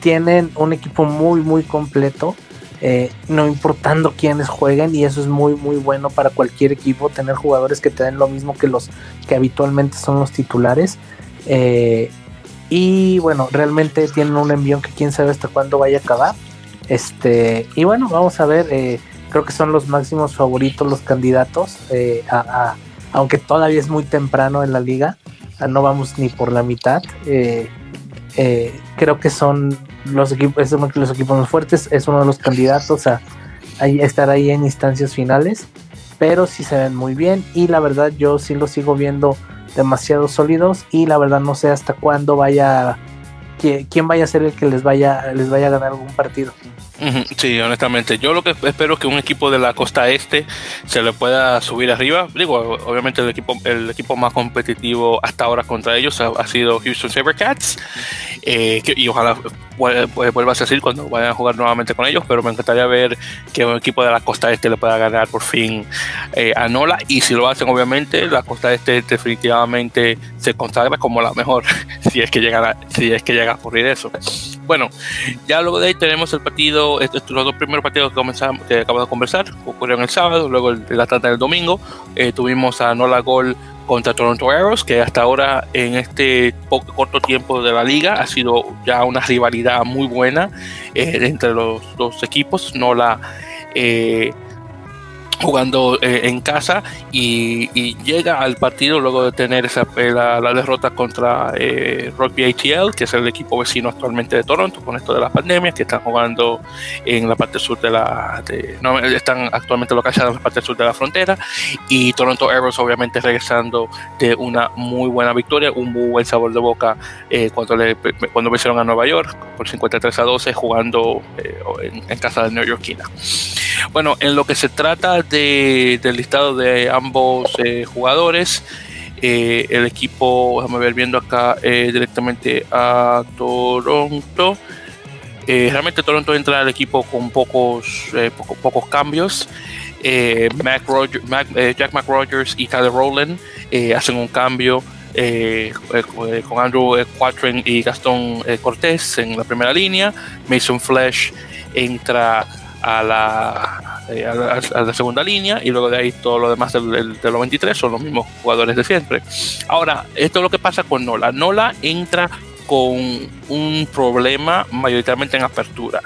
tienen un equipo muy, muy completo. eh, no importando quiénes jueguen y eso es muy muy bueno para cualquier equipo tener jugadores que te den lo mismo que los que habitualmente son los titulares eh, y bueno realmente tienen un envión que quién sabe hasta cuándo vaya a acabar. Este y bueno vamos a ver eh, creo que son los máximos favoritos los candidatos a, aunque todavía es muy temprano en la liga no vamos ni por la mitad creo que son los equipos, los equipos más fuertes, es uno de los candidatos a, estar ahí en instancias finales, pero sí se ven muy bien y la verdad yo sí los sigo viendo demasiado sólidos y la verdad no sé hasta cuándo vaya quién vaya a ser el que les vaya les vaya a ganar algún partido. Sí, honestamente, yo lo que espero es que un equipo de la costa este se le pueda subir arriba. Digo, obviamente el equipo, el equipo más competitivo hasta ahora contra ellos ha, sido Houston Sabercats. Eh, y ojalá vuelva a ser cuando vayan a jugar nuevamente con ellos, pero me encantaría ver que un equipo de la costa este le pueda ganar por fin eh, a Nola. Y si lo hacen, obviamente, la costa este definitivamente se consagra como la mejor, si es que llega si es que llega a ocurrir eso. Bueno, ya luego de ahí tenemos el partido, estos los dos primeros partidos que, comenzamos, que acabamos de conversar, ocurrieron el sábado, luego el, la tarde del domingo, eh, tuvimos a Nola Gol contra Toronto Arrows, que hasta ahora en este poco, corto tiempo de la liga ha sido ya una rivalidad muy buena eh, entre los dos equipos. Nola eh, jugando eh, en casa y, llega al partido luego de tener esa, eh, la, derrota contra eh, Rugby ATL, que es el equipo vecino actualmente de Toronto con esto de la pandemia, que están jugando en la parte sur de la... no, están actualmente localizados en la parte sur de la frontera y Toronto Arrows obviamente regresando de una muy buena victoria, un muy buen sabor de boca cuando, le, cuando vencieron a Nueva York por 53 a 12 jugando en, en, casa de New Yorkina. Bueno, en lo que se trata del listado de ambos eh, jugadores. Eh, el equipo, déjame ver viendo acá eh, directamente a Toronto. realmente Toronto entra al equipo con pocos, pocos cambios. Mac Jack McRogers y Tyler Rowland hacen un cambio con Andrew Quatren y Gastón Cortés en la primera línea. Mason Flesh entra a la, eh, a, la, segunda línea y luego de ahí todo lo demás del, del, los 23 son los mismos jugadores de siempre. Ahora, esto es lo que pasa con Nola. Nola entra con un problema mayoritariamente en apertura,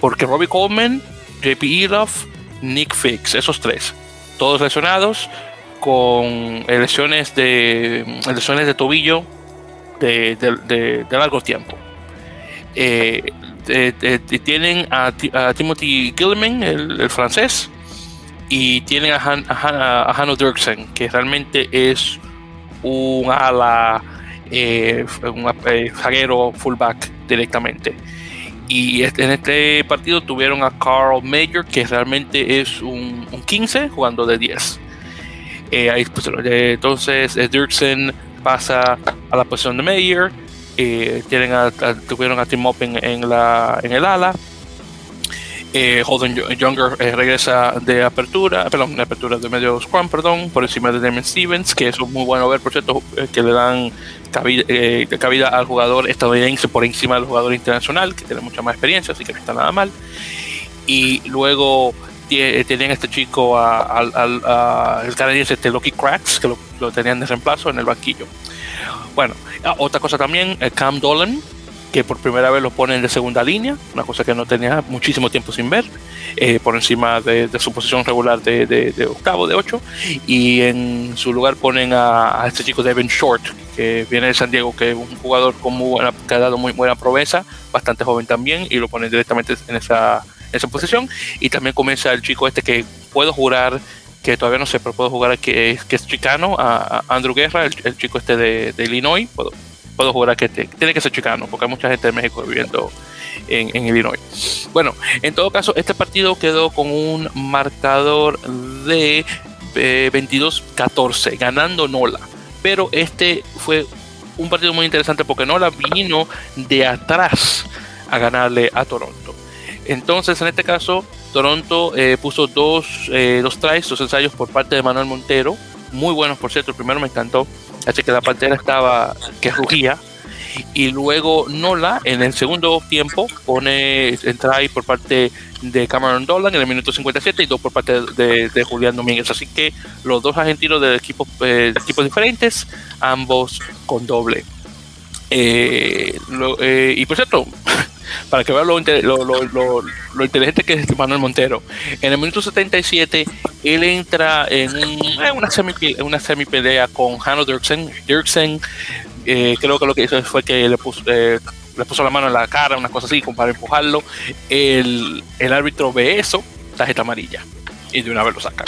porque Robbie Coleman, JP Elof, Nick Fix, esos tres, todos lesionados con lesiones de lesiones de tobillo de, de largo tiempo. Eh, eh, eh, tienen a, Timothy Gilman, el, francés, y tienen a, Han, a, Hanno Dirksen, que realmente es un ala, eh, un zaguero fullback directamente. Y en este partido tuvieron a Carl Mayer, que realmente es un, 15 jugando de 10. Pues, entonces Dirksen pasa a la posición de Mayer eh, tienen tuvieron a Tim Open en, el ala. Eh, Holden Younger eh, regresa de apertura, perdón, de apertura de medio scrum, perdón, por encima de Damon Stevens, que es muy bueno ver, por cierto, que le dan cabida, al jugador estadounidense por encima del jugador internacional, que tiene mucha más experiencia, así que no está nada mal. Y luego tienen este chico al el canadiense este Loki Cracks, que lo, lo, tenían de reemplazo en el banquillo. Bueno, ah, otra cosa también, el Cam Dolan, que por primera vez lo ponen de segunda línea, una cosa que no tenía muchísimo tiempo sin ver, eh, por encima de, su posición regular de, octavo, de ocho, y en su lugar ponen a, este chico Devin Short, que viene de San Diego, que es un jugador con muy buena, que ha dado muy buena proveza, bastante joven también, y lo ponen directamente en esa, esa posición, y también comienza el chico este que puedo jurar que todavía no sé, pero puedo jugar que, que es chicano, a, Andrew Guerra, el, chico este de, Illinois. Puedo, puedo jugar a que tiene que ser chicano, porque hay mucha gente de México viviendo en, Illinois. Bueno, en todo caso, este partido quedó con un marcador de 22-14, ganando Nola. Pero este fue un partido muy interesante porque Nola vino de atrás a ganarle a Toronto. Entonces, en este caso, Toronto eh, puso dos, eh, dos tries, dos ensayos por parte de Manuel Montero, muy buenos por cierto, el primero me encantó, así que la pantera estaba que rugía, y luego Nola en el segundo tiempo pone entra ahí por parte de Cameron Dolan en el minuto 57 y dos por parte de, Julián Domínguez. Así que los dos argentinos de equipos, eh, diferentes, ambos con doble. Eh, y por cierto, para que vean lo, lo, inteligente que es Manuel Montero, en el minuto 77 él entra en, una, semi, una semi pelea con Hanno Dirksen. Dirksen creo que lo que hizo fue que le puso, le puso la mano en la cara, una cosa así, para empujarlo. El árbitro ve eso, tarjeta amarilla, y de una vez lo saca.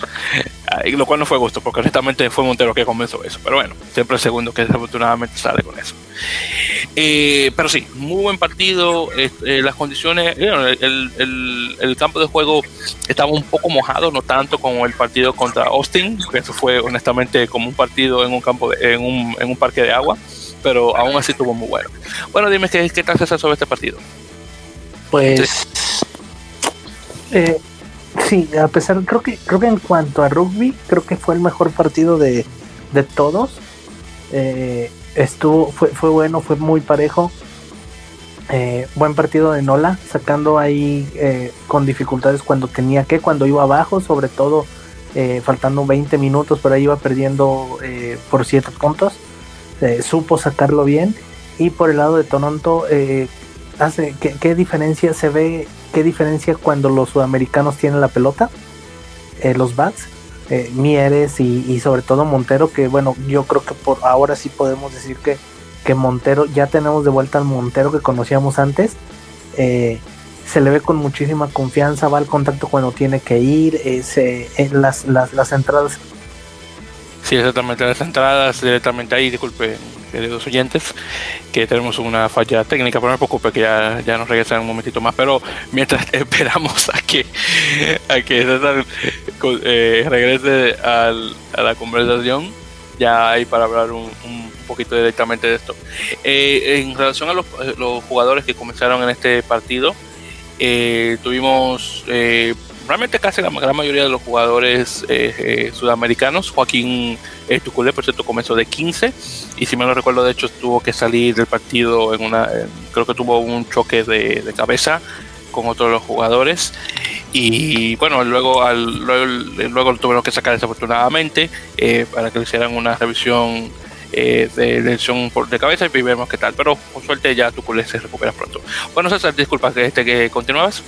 lo cual no fue gusto, porque honestamente fue Montero que comenzó eso. Pero bueno, siempre el segundo que desafortunadamente sale con eso. Eh, pero sí, muy buen partido. Eh, las condiciones, el, el, el, campo de juego estaba un poco mojado, no tanto como el partido contra Austin, que eso fue honestamente como un partido en un campo, en, un, en un parque de agua pero aún así estuvo muy bueno. Bueno, dime qué, qué tal sobre este partido. Pues eh, sí, a pesar, creo que creo que en cuanto a rugby, creo que fue el mejor partido de, de todos. Eh, estuvo, fue, fue bueno, fue muy parejo. Eh, buen partido de Nola, sacando ahí con dificultades cuando tenía que, cuando iba abajo, sobre todo faltando 20 minutos, pero ahí iba perdiendo por 7 puntos. Eh, supo sacarlo bien. Y por el lado de Toronto, eh, hace ¿qué, diferencia se ve? ¿Qué diferencia cuando los sudamericanos tienen la pelota? Eh, los bats, Mieres y, sobre todo Montero, que bueno, yo creo que por ahora sí podemos decir que, que Montero, ya tenemos de vuelta al Montero que conocíamos antes. se le ve con muchísima confianza, va al contacto cuando tiene que ir, las, las, las entradas Sí, exactamente. Las entradas directamente ahí, disculpe, queridos oyentes, que tenemos una falla técnica, pero no me preocupe que ya, ya nos regresan un momentito más. Pero mientras esperamos a que, a que César eh, regrese al, a la conversación, ya hay para hablar un, un poquito directamente de esto. Eh, en relación a los, los, jugadores que comenzaron en este partido, eh, tuvimos realmente casi la gran mayoría de los jugadores eh, eh, sudamericanos. Joaquín eh, Tuculé, por cierto, comenzó de 15 y si me lo recuerdo, de hecho, tuvo que salir del partido en una, creo que tuvo un choque de, cabeza con otros los jugadores y bueno, luego, al, luego, tuvieron que sacar desafortunadamente para que le hicieran una revisión de lesión de cabeza y vemos qué tal. Pero por suerte ya Tuculé se recupera pronto. Bueno, César, disculpa que, este, que continuabas.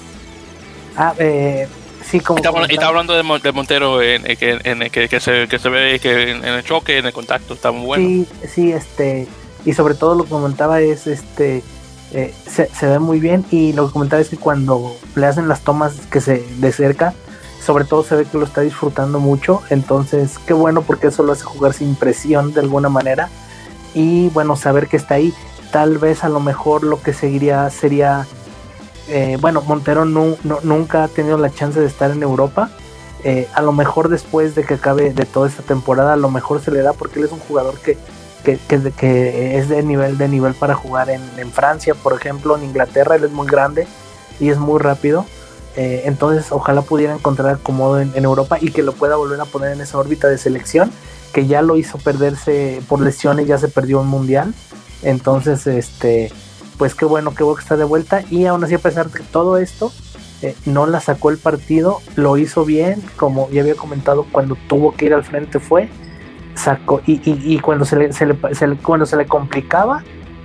Ah, eh, y está, hablando de, Montero en, que, se, que se ve que en, el choque, en el contacto, está muy bueno. Sí, sí, este, y sobre todo lo que comentaba es, este, eh, se, ve muy bien y lo que comentaba es que cuando le hacen las tomas que se de cerca, sobre todo se ve que lo está disfrutando mucho, entonces qué bueno porque eso lo hace jugar sin presión de alguna manera y bueno, saber que está ahí, tal vez a lo mejor lo que seguiría sería eh, bueno, Montero nunca ha tenido la chance de estar en Europa. Eh, a lo mejor después de que acabe de toda esta temporada, a lo mejor se le da porque él es un jugador que, que, es de nivel de nivel para jugar en, Francia, por ejemplo, en Inglaterra, él es muy grande y es muy rápido. Eh, entonces, ojalá pudiera encontrar acomodo en, en, Europa y que lo pueda volver a poner en esa órbita de selección, que ya lo hizo perderse por lesiones, ya se perdió un mundial. Entonces, este pues qué bueno, qué bueno que está de vuelta. Y aún así, a pesar de todo esto, eh, no la sacó el partido, lo hizo bien, como ya había comentado, cuando tuvo que ir al frente fue, sacó, y, cuando se le, se le, cuando se le complicaba,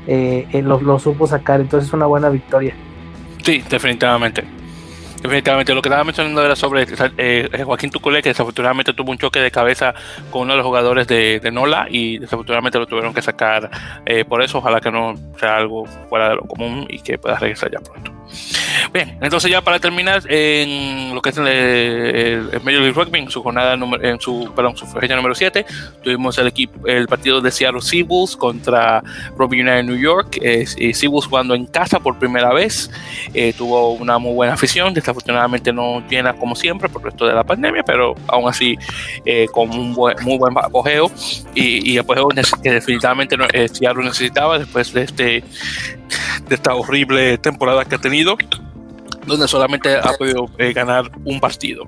eh, eh, lo, lo, supo sacar, entonces es una buena victoria. Sí, definitivamente. Definitivamente, lo que estaba mencionando era sobre eh, Joaquín Tuculé, que desafortunadamente tuvo un choque de cabeza con uno de los jugadores de, Nola y desafortunadamente lo tuvieron que sacar eh, por eso. Ojalá que no sea algo fuera de lo común y que pueda regresar ya pronto. Bien, entonces ya para terminar, en lo que es el, el, Major League Rugby, en su jornada, en su, perdón, su fecha número 7, tuvimos el equipo, el partido de Seattle Seabulls contra Rugby United New York. Eh, Seabulls jugando en casa por primera vez, eh, tuvo una muy buena afición, desafortunadamente no llena como siempre por esto de la pandemia, pero aún así eh, con un muy buen apogeo y, y apogeo que definitivamente eh, Seattle necesitaba después de este de esta horrible temporada que ha tenido donde solamente ha podido eh, ganar un partido.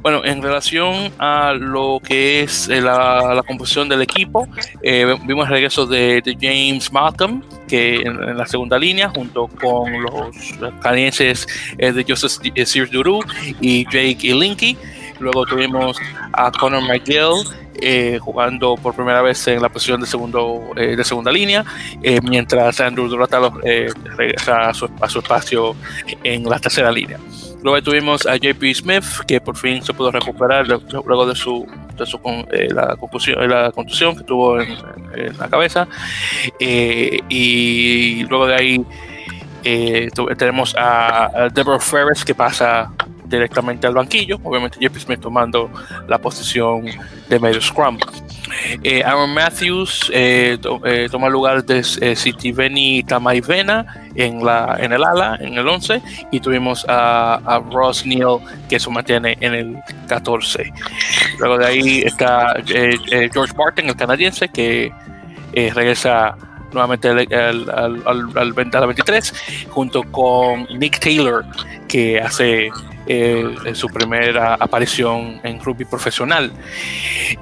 Bueno, en relación a lo que es eh, la, composición del equipo, eh, vimos el regreso de, James Malcolm, que en, la segunda línea, junto con los canadienses de Joseph Sears Duru y Jake Ilinki. Luego tuvimos a Conor McGill eh, jugando por primera vez en la posición de, segundo, eh, de segunda línea, eh, mientras Andrew Duratalo regresa a su, espacio en la tercera línea. Luego tuvimos a JP Smith, que por fin se pudo recuperar luego de su, de su la, la contusión que tuvo en, la cabeza. y luego de ahí tenemos a, Deborah Ferris, que pasa directamente al banquillo. Obviamente, JP Smith tomando la posición de medio scrum. Eh, Aaron Matthews eh, eh, toma lugar de City Benny Tamaivena en, la, en el ala, en el 11, y tuvimos a, Ross Neal que se mantiene en el 14. Luego de ahí está George Martin, el canadiense, que regresa nuevamente al, al, al, al, 23, junto con Nick Taylor, que hace eh, su primera aparición en rugby profesional.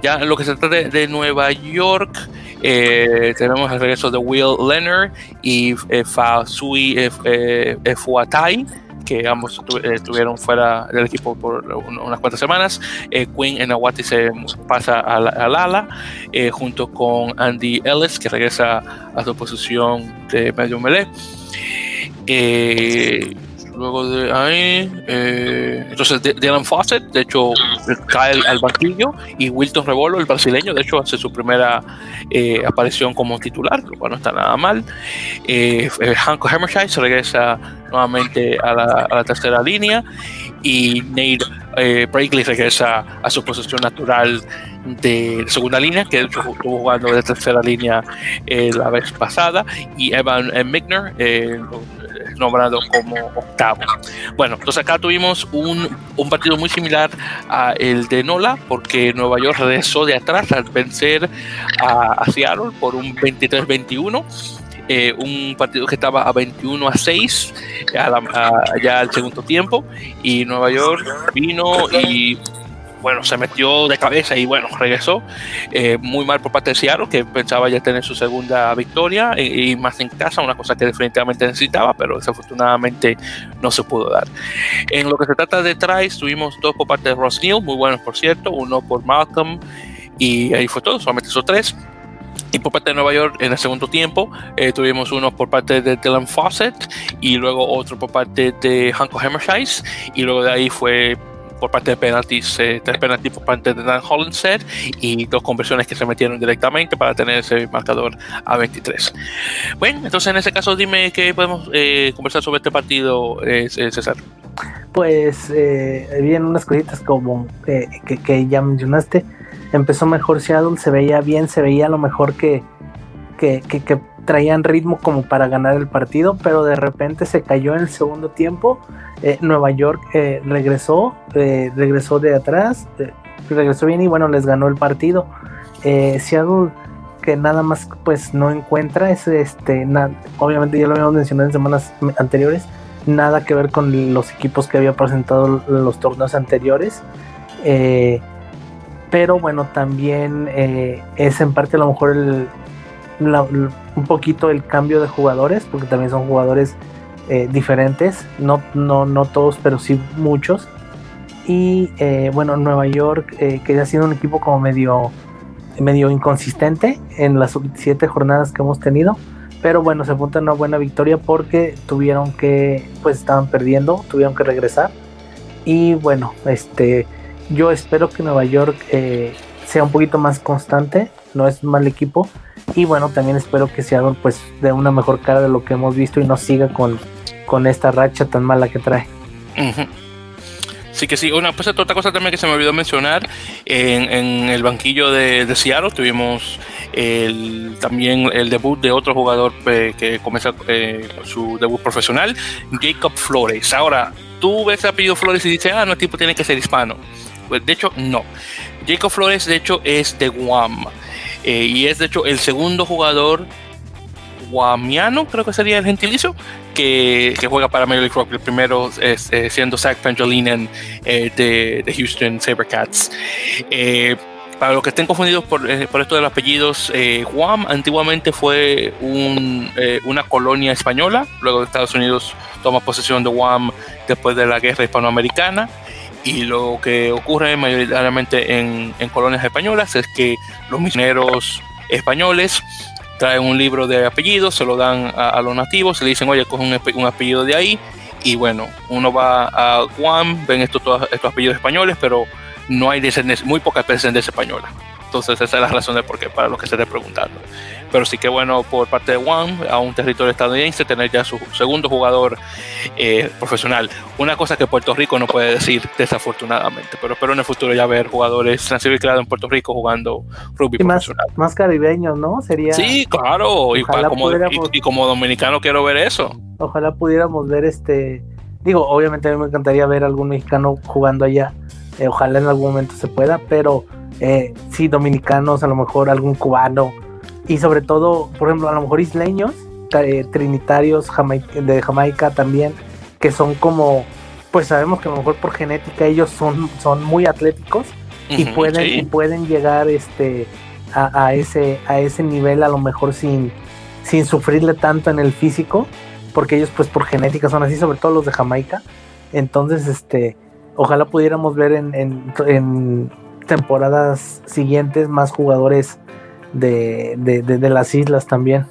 Ya en lo que se trata de, Nueva York, eh, tenemos el regreso de Will Leonard y eh, Fasui eh, Fuatai que ambos estuvieron fuera del equipo por unas cuantas semanas. Quinn Enawati se pasa al, ala, junto con Andy Ellis, que regresa a su posición de medio melee. Luego de ahí, eh, entonces Dylan Fawcett, de hecho, cae al, banquillo y Wilton Revolo, el brasileño, de hecho, hace su primera eh, aparición como titular, lo cual no está nada mal. Eh, eh Hanko Hammershire se regresa nuevamente a la, tercera línea y Nate eh, regresa a su posición natural de segunda línea, que de hecho estuvo jugando de tercera línea la vez pasada, y Evan Migner, nombrado como octavo. Bueno, entonces acá tuvimos un, un partido muy similar a el de Nola, porque Nueva York regresó de atrás al vencer a, Seattle por un 23-21. Eh, un partido que estaba a 21 a 6 ya al segundo tiempo y Nueva York vino y bueno, se metió de cabeza y bueno, regresó. Eh, muy mal por parte de Seattle, que pensaba ya tener su segunda victoria y, más en casa, una cosa que definitivamente necesitaba, pero desafortunadamente no se pudo dar. En lo que se trata de Trice, tuvimos dos por parte de Ross Neal, muy buenos por cierto, uno por Malcolm y ahí fue todo, solamente esos tres. Y por parte de Nueva York, en el segundo tiempo, eh, tuvimos uno por parte de Dylan Fawcett y luego otro por parte de Hanko Hammershise. Y luego de ahí fue por parte de penaltis, eh, tres penaltis por parte de Dan Hollandset y dos conversiones que se metieron directamente para tener ese marcador a 23. Bueno, entonces en ese caso dime qué podemos eh, conversar sobre este partido, eh, César. Pues eh, bien unas cositas como que, que, ya mencionaste. Empezó mejor Seattle, se veía bien, se veía lo mejor que, que traían ritmo como para ganar el partido, pero de repente se cayó en el segundo tiempo. Eh, Nueva York eh, regresó, eh, regresó de atrás, regresó bien y bueno, les ganó el partido. Seattle que nada más pues no encuentra es este, obviamente ya lo habíamos mencionado en semanas anteriores, nada que ver con los equipos que había presentado los torneos anteriores. pero bueno, también es en parte a lo mejor el, un poquito el cambio de jugadores, porque también son jugadores eh, diferentes, no, no, no todos, pero sí muchos. Y eh, bueno, Nueva York, eh, que ha sido un equipo como medio, medio inconsistente en las siete jornadas que hemos tenido. Pero bueno, se apunta una buena victoria porque tuvieron que, pues estaban perdiendo, tuvieron que regresar. Y bueno, este, yo espero que Nueva York sea un poquito más constante, no es un mal equipo, y bueno, también espero que Seattle pues de una mejor cara de lo que hemos visto y no siga con, con esta racha tan mala que trae. Sí que sí, una pues otra cosa también que se me olvidó mencionar, en, el banquillo de, Seattle tuvimos el, también el debut de otro jugador eh, que comienza eh, su debut profesional, Jacob Flores. Ahora, tú ves apellido Flores y dices, ah, no, el tipo tiene que ser hispano. Pues de hecho, no. Jacob Flores, de hecho, es de Guam. Eh, y es de hecho el segundo jugador guamiano, creo que sería el gentilicio, que, juega para Major League Rugby. El primero es, eh, siendo Zach Pangolinen eh, de, Houston Sabercats. para los que estén confundidos por, eh, por esto de los apellidos, eh, Guam antiguamente fue un, eh, una colonia española, luego Estados Unidos toma posesión de Guam después de la guerra hispanoamericana y lo que ocurre mayoritariamente en, colonias españolas es que los misioneros españoles traen un libro de apellidos, se lo dan a, los nativos, le dicen, oye, coge un, apellido de ahí, y bueno, uno va a Guam, ven estos, todos estos apellidos españoles, pero no hay descendencia, muy poca descendencia española. Entonces esa es la razón de por qué, para lo que se esté preguntando. Pero sí que bueno por parte de Juan, a un territorio estadounidense, tener ya su segundo jugador eh, profesional. Una cosa que Puerto Rico no puede decir desafortunadamente, pero espero en el futuro ya ver jugadores nacidos y creados en Puerto Rico jugando rugby profesional. Más, caribeños, ¿no? Sería. Sí, claro, y, como, y, como dominicano quiero ver eso. Ojalá pudiéramos ver este. Digo, obviamente a mí me encantaría ver algún mexicano jugando allá. Eh, ojalá en algún momento se pueda, pero eh, sí, dominicanos, a lo mejor algún cubano, y sobre todo, por ejemplo, a lo mejor isleños, eh, trinitarios de Jamaica también, que son como, pues sabemos que a lo mejor por genética ellos son, son muy atléticos y pueden, pueden llegar este, a, ese, a ese nivel a lo mejor sin, sin sufrirle tanto en el físico, porque ellos pues por genética son así, sobre todo los de Jamaica. Entonces, este, ojalá pudiéramos ver en, en temporadas siguientes más jugadores de, de, las islas también.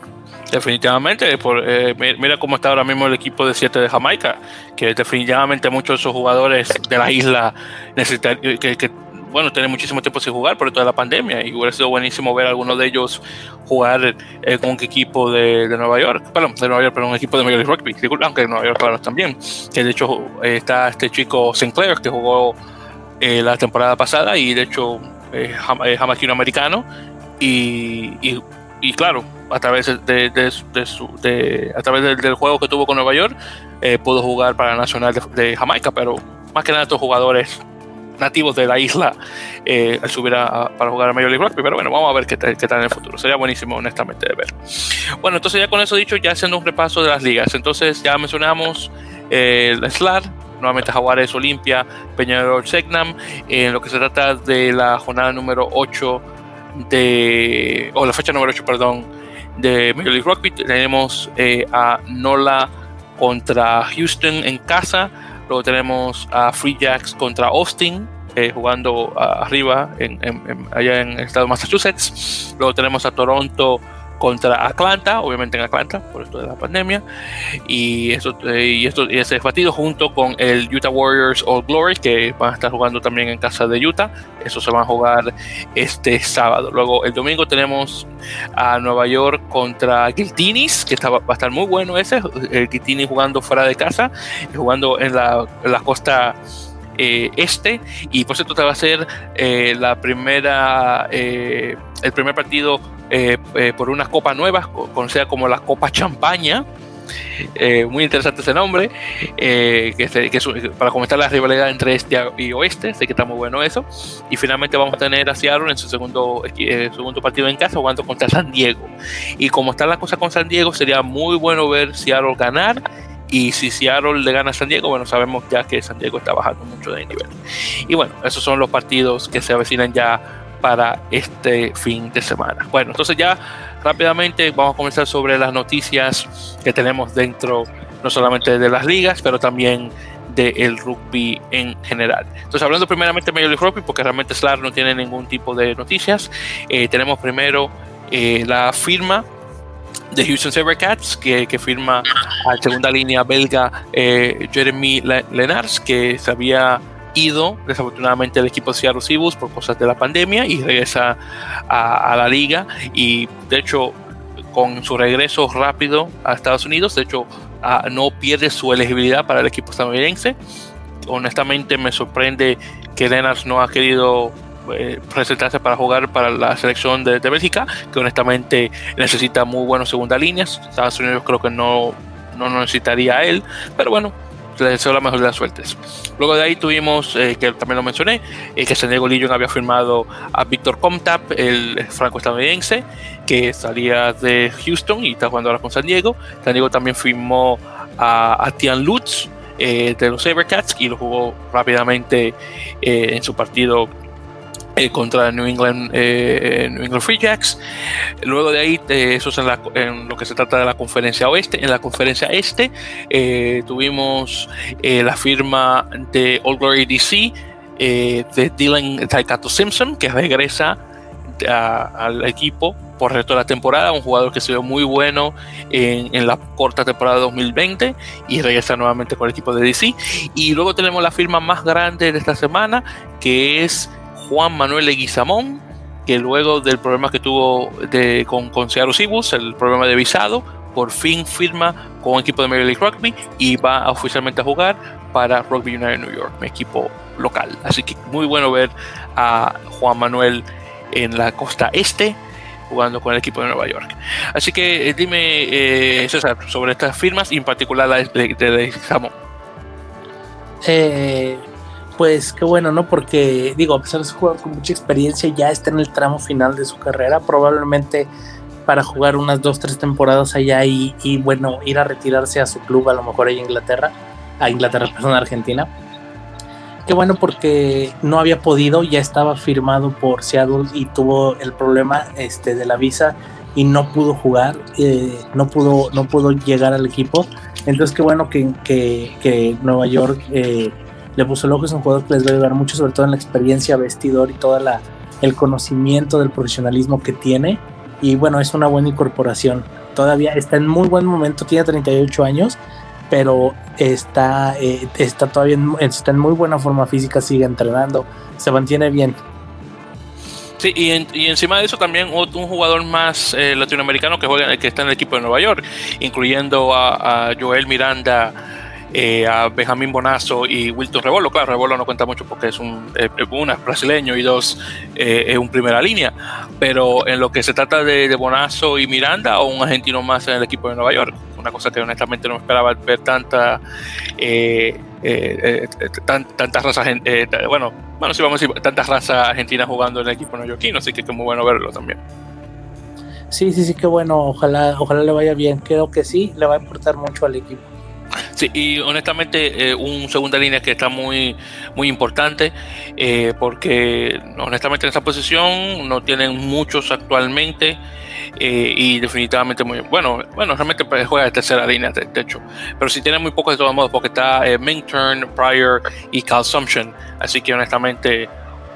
Definitivamente, por, eh, mira cómo está ahora mismo el equipo de 7 de Jamaica, que definitivamente muchos de esos jugadores de la isla necesitan, que, bueno, tienen muchísimo tiempo sin jugar por toda la pandemia y hubiera sido buenísimo ver a algunos de ellos jugar eh, con un equipo de, Nueva York, perdón, de Nueva York, pero un equipo de Major League Rugby, aunque en Nueva York claro también, que de hecho eh, está este chico Sinclair que jugó la temporada pasada y de hecho es americano y, claro, a través de, su, a través del, juego que tuvo con Nueva York, eh, pudo jugar para Nacional de, Jamaica, pero más que nada estos jugadores nativos de la isla eh, subir para jugar a Major League Rugby, pero bueno, vamos a ver qué, tal en el futuro. Sería buenísimo, honestamente, de ver. Bueno, entonces ya con eso dicho, ya haciendo un repaso de las ligas. Entonces ya mencionamos eh, el SLAR, nuevamente Jaguares Olimpia, Peñarol Segnam, en lo que se trata de la jornada número 8 de, o la fecha número 8, perdón, de Major League Rugby. Tenemos eh, a Nola contra Houston en casa. Luego tenemos a Free Jacks contra Austin, eh, jugando arriba en, allá en el estado de Massachusetts. Luego tenemos a Toronto contra Atlanta, obviamente en Atlanta, por esto de la pandemia. Y, esto, eh, y, esto, y ese partido junto con el Utah Warriors All Glory, que van a estar jugando también en casa de Utah. Eso se va a jugar este sábado. Luego el domingo tenemos a Nueva York contra Giltinis, que está, va a estar muy bueno ese. El Giltinis jugando fuera de casa, jugando en la, la costa. Eh, este y por cierto te va a ser eh, la primera el primer partido eh, eh, por una copa nueva, conocida como la Copa Champaña. Eh, muy interesante ese nombre, que, para comentar la rivalidad entre este y oeste, sé que está muy bueno eso. Y finalmente vamos a tener a Seattle en su segundo, segundo partido en casa jugando contra San Diego. Y como está la cosa con San Diego, sería muy bueno ver Seattle ganar. Y si Seattle le gana a San Diego, bueno, sabemos ya que San Diego está bajando mucho de nivel. Y bueno, esos son los partidos que se avecinan ya para este fin de semana. Bueno, entonces ya rápidamente vamos a comenzar sobre las noticias que tenemos dentro no solamente de las ligas, pero también del rugby en general. Entonces, hablando primeramente de Major League Rugby, porque realmente SLAR no tiene ningún tipo de noticias, eh, tenemos primero eh, la firma de Houston Sabercats, que, que firma a segunda línea belga eh, Jeremy Lenars, que se había ido desafortunadamente el equipo Seattle Seahawks por cosas de la pandemia y regresa a, la liga y de hecho con su regreso rápido a Estados Unidos, de hecho no pierde su elegibilidad para el equipo estadounidense. Honestamente me sorprende que Lennart no ha querido eh, presentarse para jugar para la selección de, de, Bélgica, que honestamente necesita muy buenas segunda líneas. Estados Unidos creo que no, no necesitaría a él, pero bueno, les deseo la mejor de las suertes. Luego de ahí tuvimos, eh, que también lo mencioné, eh, que San Diego Legion había firmado a Víctor Comtap, el franco-estadounidense, que salía de Houston y está jugando ahora con San Diego. San Diego también firmó a, Tian Lutz eh, de los Sabercats y lo jugó rápidamente en su partido eh, contra New England, eh, New England Free Jacks. Luego de ahí, eh, eso es en, lo que se trata de la conferencia oeste. En la conferencia este tuvimos la firma de All Glory DC de Dylan Taikato Simpson, que regresa al equipo por el resto de la temporada, un jugador que se vio muy bueno en, en, la corta temporada 2020 y regresa nuevamente con el equipo de DC. Y luego tenemos la firma más grande de esta semana, que es Juan Manuel Leguizamón, que luego del problema que tuvo con, con Seattle el problema de visado, por fin firma con un equipo de Major League Rugby y va oficialmente a jugar para Rugby United New York, mi equipo local. Así que muy bueno ver a Juan Manuel en la costa este jugando con el equipo de Nueva York. Así que eh, dime, eh, César, sobre estas firmas y en particular la de, de. Eh, pues qué bueno, ¿no? Porque digo, a pesar de ser jugador con mucha experiencia, ya está en el tramo final de su carrera, probablemente para jugar unas dos, tres temporadas allá y, bueno, ir a retirarse a su club, a lo mejor ahí en Inglaterra, a Inglaterra, perdón, a Argentina. Qué bueno porque no había podido, ya estaba firmado por Seattle y tuvo el problema este, de la visa y no pudo jugar, eh, no, pudo, no pudo llegar al equipo. Entonces qué bueno que, que, que Nueva York... Eh, le puso el ojo, es un jugador que les va a ayudar mucho, sobre todo en la experiencia vestidor y todo el conocimiento del profesionalismo que tiene. Y bueno, es una buena incorporación. Todavía está en muy buen momento, tiene 38 años, pero está, eh, está todavía en, está en muy buena forma física, sigue entrenando, se mantiene bien. Sí, y, encima de eso también un jugador más eh, latinoamericano que juega que está en el equipo de Nueva York, incluyendo a Joel Miranda eh, a Benjamín Bonazo y Wilton Rebolo. Claro, Rebolo no cuenta mucho porque es un eh, una, brasileño y dos eh, es un primera línea. Pero en lo que se trata de, de, Bonazo y Miranda, o un argentino más en el equipo de Nueva York, una cosa que honestamente no esperaba ver tanta. tantas razas, bueno, bueno, sí vamos a decir, tantas razas argentinas jugando en el equipo neoyorquino, así que es muy bueno verlo también. Sí, sí, sí, qué bueno. Ojalá, ojalá le vaya bien. Creo que sí, le va a importar mucho al equipo. Sí, y honestamente eh, un segunda línea que está muy, muy importante eh, porque honestamente en esa posición no tienen muchos actualmente eh, y definitivamente muy bueno, bueno, realmente pues, juega de tercera línea de, hecho, pero si tienen muy pocos de todos modos porque está eh, Minturn, Pryor y Consumption, así que honestamente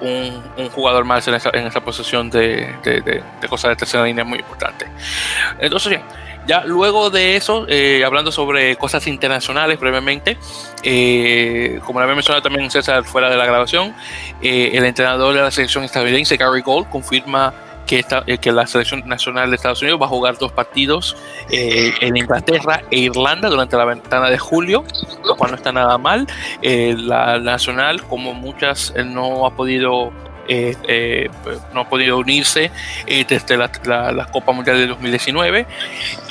un, un, jugador más en esa, en esa posición de, cosas de tercera línea muy importante. Entonces, bien. Ya luego de eso, eh, hablando sobre cosas internacionales brevemente, eh, como lo había mencionado también César fuera de la grabación, eh, el entrenador de la selección estadounidense, Gary Gold, confirma que, que la selección nacional de Estados Unidos va a jugar dos partidos en Inglaterra e Irlanda durante la ventana de julio, lo cual no está nada mal. la nacional, como muchas, no ha podido eh, eh, no ha podido unirse eh, desde la, la, Copa Mundial de 2019.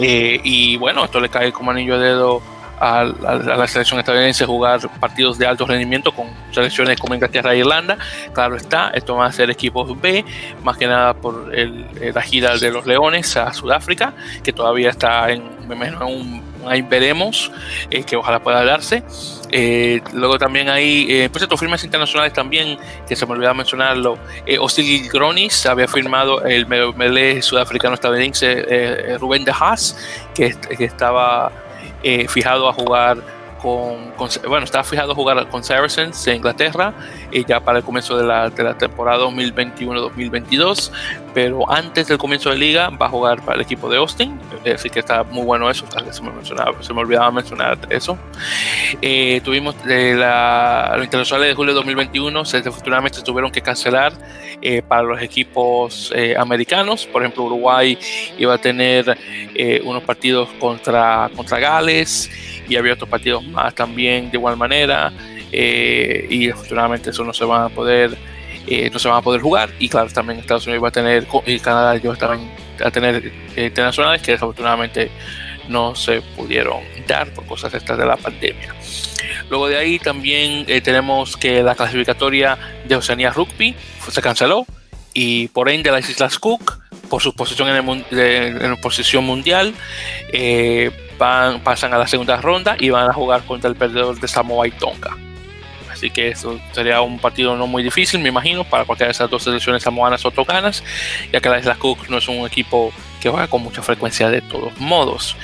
y bueno, esto le cae como anillo de dedo a, la selección estadounidense jugar partidos de alto rendimiento con selecciones como Inglaterra e Irlanda. Claro está, esto va a ser equipos B, más que nada por el, la gira de los Leones a Sudáfrica, que todavía está en, un, ahí veremos, que ojalá pueda darse. Eh, luego también hay, eh, pues estos firmas internacionales también, que se me olvidaba mencionarlo, eh, Osil Gronis había firmado el melee sudafricano estadounidense eh, Rubén de Haas, que, que estaba fijado a jugar con, bueno, estaba fijado a jugar con Saracens en Inglaterra y ya para el comienzo de la, de la temporada 2021-2022, pero antes del comienzo de liga va a jugar para el equipo de Austin, así que está muy bueno eso, se me, mencionaba, se me olvidaba mencionar eso. Eh, tuvimos de la, los internacionales de julio de 2021, se, desafortunadamente tuvieron que cancelar eh, para los equipos eh, americanos, por ejemplo Uruguay iba a tener unos partidos contra, contra Gales, y había otros partidos más también de igual manera eh, y afortunadamente eso no se van a poder eh, no se van a poder jugar y claro también Estados Unidos va a tener y Canadá ellos estaban a tener eh, internacionales que desafortunadamente no se pudieron dar por cosas estas de la pandemia. Luego de ahí también tenemos que la clasificatoria de Oceanía Rugby se canceló y por ende las Islas Cook por su posición en, el, en posición mundial pasan a la segunda ronda y van a jugar contra el perdedor de Samoa y Tonga. Así que eso sería un partido no muy difícil, me imagino, para cualquiera de esas dos selecciones samoanas o tocanas, ya que la Isla Cook no es un equipo que juega con mucha frecuencia de todos modos.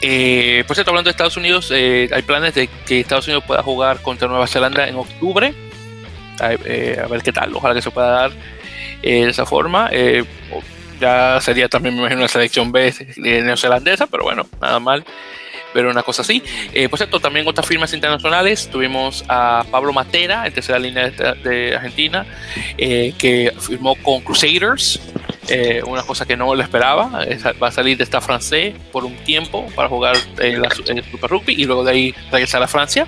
Eh, por cierto, hablando de Estados Unidos, eh, hay planes de que Estados Unidos pueda jugar contra Nueva Zelanda en octubre. Eh, a ver qué tal, ojalá que se pueda dar de esa forma. ya sería también, me imagino, una selección B neozelandesa, pero bueno, nada mal ver una cosa así. por cierto, también otras firmas internacionales. Tuvimos a Pablo Matera, en tercera línea de, Argentina, que firmó con Crusaders. Eh, una cosa que no le esperaba. Va a salir de esta francés por un tiempo para jugar en, el Super Rugby y luego de ahí regresar a Francia.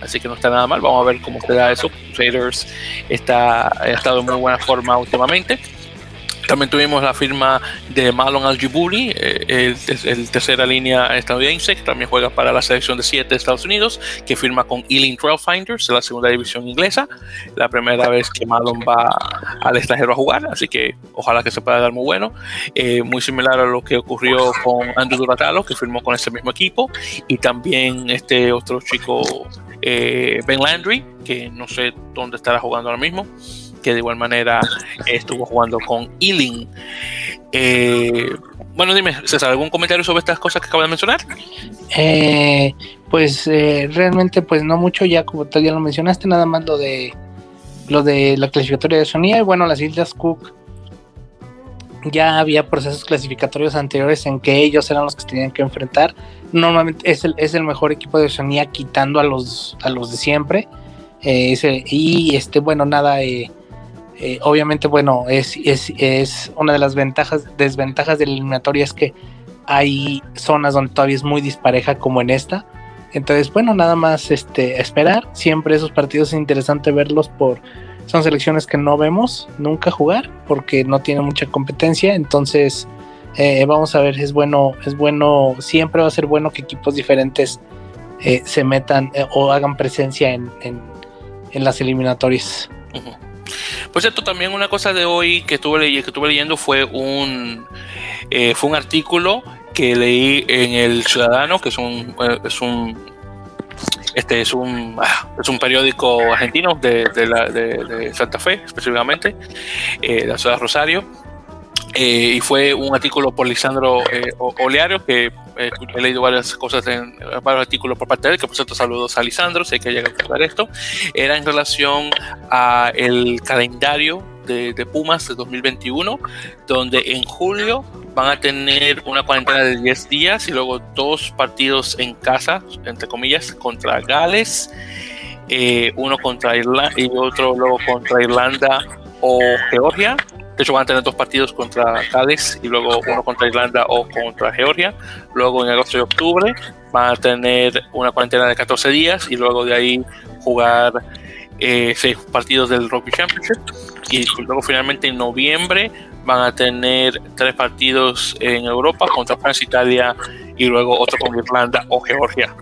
Así que no está nada mal. Vamos a ver cómo se da eso. Raiders está, ha estado en muy buena forma últimamente. También tuvimos la firma de Malon Aljibuli, eh, el, tercera línea estadounidense, que también juega para la selección de 7 de Estados Unidos, que firma con Ealing Trailfinders de la segunda división inglesa. La primera vez que Malon va al extranjero a jugar, así que ojalá que se pueda dar muy bueno. Eh, muy similar a lo que ocurrió con Andrew Duratalo, que firmó con ese mismo equipo, y también este otro chico, eh, Ben Landry, que no sé dónde estará jugando ahora mismo que de igual manera estuvo jugando con Ealing. Eh, bueno, dime, César, ¿algún comentario sobre estas cosas que acabo de mencionar? Eh, pues eh, realmente, pues no mucho, ya como tú ya lo mencionaste, nada más lo de lo de la clasificatoria de Sonia y bueno, las Islas Cook ya había procesos clasificatorios anteriores en que ellos eran los que tenían que enfrentar. Normalmente es el, es el mejor equipo de Sonia quitando a los, a los de siempre. y este, bueno, nada, eh, obviamente, bueno, es, es, una de las ventajas, desventajas de la eliminatoria es que hay zonas donde todavía es muy dispareja como en esta. Entonces, bueno, nada más este, esperar. Siempre esos partidos es interesante verlos por... Son selecciones que no vemos nunca jugar porque no tienen mucha competencia. Entonces, eh, vamos a ver, es bueno, es bueno, siempre va a ser bueno que equipos diferentes eh, se metan o hagan presencia en, las eliminatorias. Por cierto, también una cosa de hoy que estuve, leyendo fue un, eh, fue un artículo que leí en El Ciudadano, que es un, eh, es un este es un, ah, es un periódico argentino de, de, Santa Fe, específicamente, eh, la ciudad de Rosario. Y fue un artículo por Lisandro Oleario, que eh, he leído varias cosas en varios artículos por parte de él, que por cierto saludos a Lisandro, sé que llega a ver esto, era en relación a el calendario de, Pumas de 2021, donde en julio van a tener una cuarentena de 10 días y luego dos partidos en casa, entre comillas, contra Gales, eh, uno contra Irlanda y otro luego contra Irlanda o Georgia de hecho, van a tener dos partidos contra Gales y luego uno contra Irlanda o contra Georgia. Luego en agosto y octubre van a tener una cuarentena de 14 días y luego de ahí jugar eh, seis partidos del Rugby Championship. Y luego finalmente en noviembre van a tener tres partidos en Europa contra Francia, Italia y luego otro con Irlanda o Georgia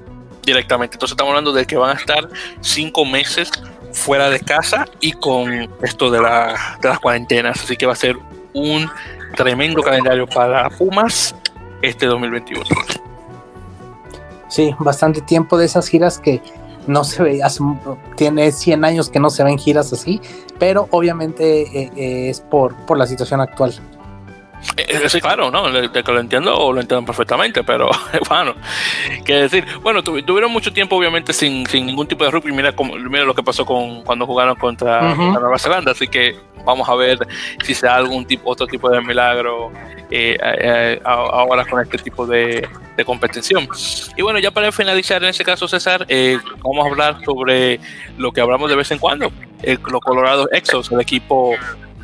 directamente. Entonces estamos hablando de que van a estar cinco meses fuera de casa y con esto de, la, de las cuarentenas. Así que va a ser un tremendo calendario para Pumas este 2021. Sí, bastante tiempo de esas giras que no se ve, tiene 100 años que no se ven giras así, pero obviamente eh, eh, es por, por la situación actual. Eh, sí, claro, ¿no? De que lo entiendo o lo entiendo perfectamente, pero bueno, qué decir. Bueno, tuvieron mucho tiempo, obviamente, sin, sin ningún tipo de rugby. Mira, como, mira lo que pasó con cuando jugaron contra, Nueva Zelanda, así que vamos a ver si se da algún tipo, otro tipo de milagro eh, eh, ahora con este tipo de, de, competición. Y bueno, ya para finalizar en ese caso, César, vamos a hablar sobre lo que hablamos de vez en cuando, los Colorado Exos, el equipo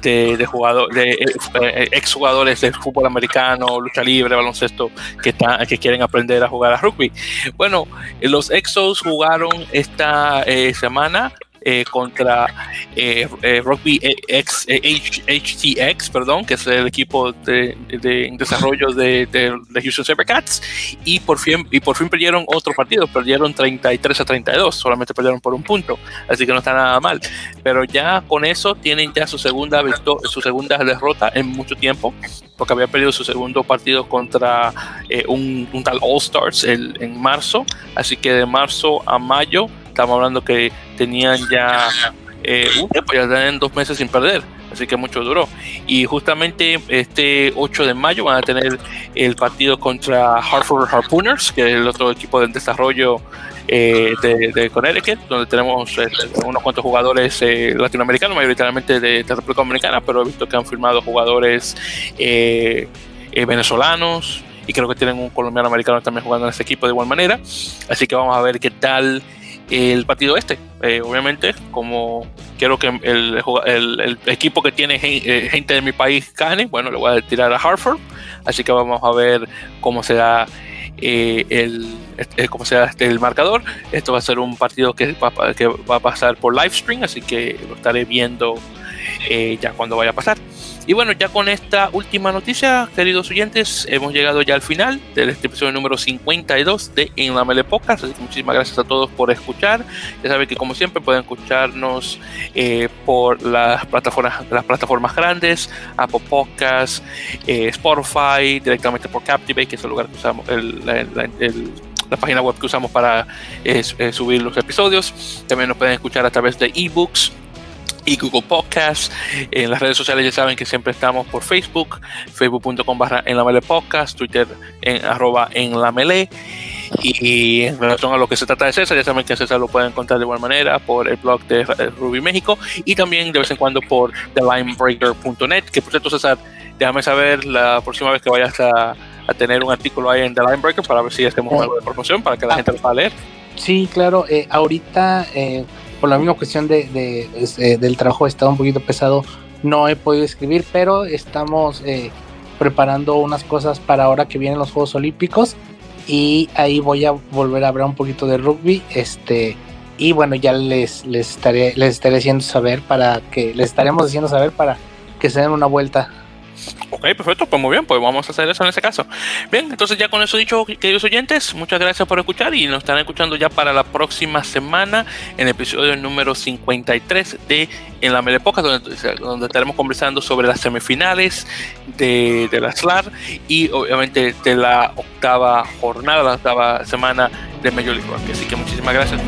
de, de, de eh, eh, exjugadores de fútbol americano, lucha libre, baloncesto, que, que quieren aprender a jugar a rugby. Bueno, los Exos jugaron esta eh, semana eh, contra eh, eh, Rugby X, HTX, perdón, que es el equipo de, desarrollo de, de, Houston Sabercats, y por fin y por fin perdieron otro partido, perdieron 33 a 32, solamente perdieron por un punto, así que no está nada mal. Pero ya con eso tienen ya su segunda su segunda derrota en mucho tiempo, porque había perdido su segundo partido contra un, tal All Stars en marzo, así que de marzo a mayo estamos hablando que tenían ya eh, un tiempo, ya tienen dos meses sin perder así que mucho duró. Y justamente este 8 de mayo van a tener el partido contra Hartford Harpooners, que es el otro equipo de desarrollo eh, de, Connecticut, donde tenemos eh, unos cuantos jugadores eh, latinoamericanos, mayoritariamente de, de, República Dominicana, pero he visto que han firmado jugadores venezolanos y creo que tienen un colombiano americano también jugando en este equipo de igual manera. Así que vamos a ver qué tal el partido este. obviamente, como quiero que el, el, equipo que tiene gente de mi país gane, bueno, le voy a tirar a Hartford. Así que vamos a ver cómo se da eh, el, eh, como sea el marcador. Esto va a ser un partido que va, que va a pasar por live stream, así que lo estaré viendo eh, ya cuando vaya a pasar. Y bueno, ya con esta última noticia, queridos oyentes, hemos llegado ya al final del este episodio número 52 de En la Mele Podcast. Muchísimas gracias a todos por escuchar. Ya saben que como siempre pueden escucharnos eh, por las plataformas, las plataformas grandes, Apple Podcasts, eh, Spotify, directamente por Captivate, que es el lugar que usamos, la página web que usamos para eh, subir los episodios. También nos pueden escuchar a través de ebooks y Google Podcast. En las redes sociales ya saben que siempre estamos por Facebook, facebook.com barra en la mele podcast, Twitter en arroba en la mele. Y en relación a lo que se trata de César, ya saben que César lo pueden encontrar de igual manera por el blog de Ruby México y también de vez en cuando por thelinebreaker.net. Que por cierto, César, déjame saber la próxima vez que vayas a, tener un artículo ahí en The Linebreaker para ver si hacemos algo de promoción para que la gente lo pueda leer. Sí, claro. Eh, ahorita. Eh por la misma cuestión de, eh, del trabajo estado un poquito pesado, no he podido escribir, pero estamos eh, preparando unas cosas para ahora que vienen los Juegos Olímpicos y ahí voy a volver a hablar un poquito de rugby, este y bueno ya les, les estaré les estaré haciendo saber para que les estaremos haciendo saber para que se den una vuelta Ok, perfecto, pues muy bien, pues vamos a hacer eso en ese caso. Bien, entonces ya con eso dicho, queridos oyentes, muchas gracias por escuchar y nos estarán escuchando ya para la próxima semana en el episodio número 53 de En la Melepoca, donde, donde estaremos conversando sobre las semifinales de, la SLAR y obviamente de la octava jornada, la octava semana de Major League Así que muchísimas gracias.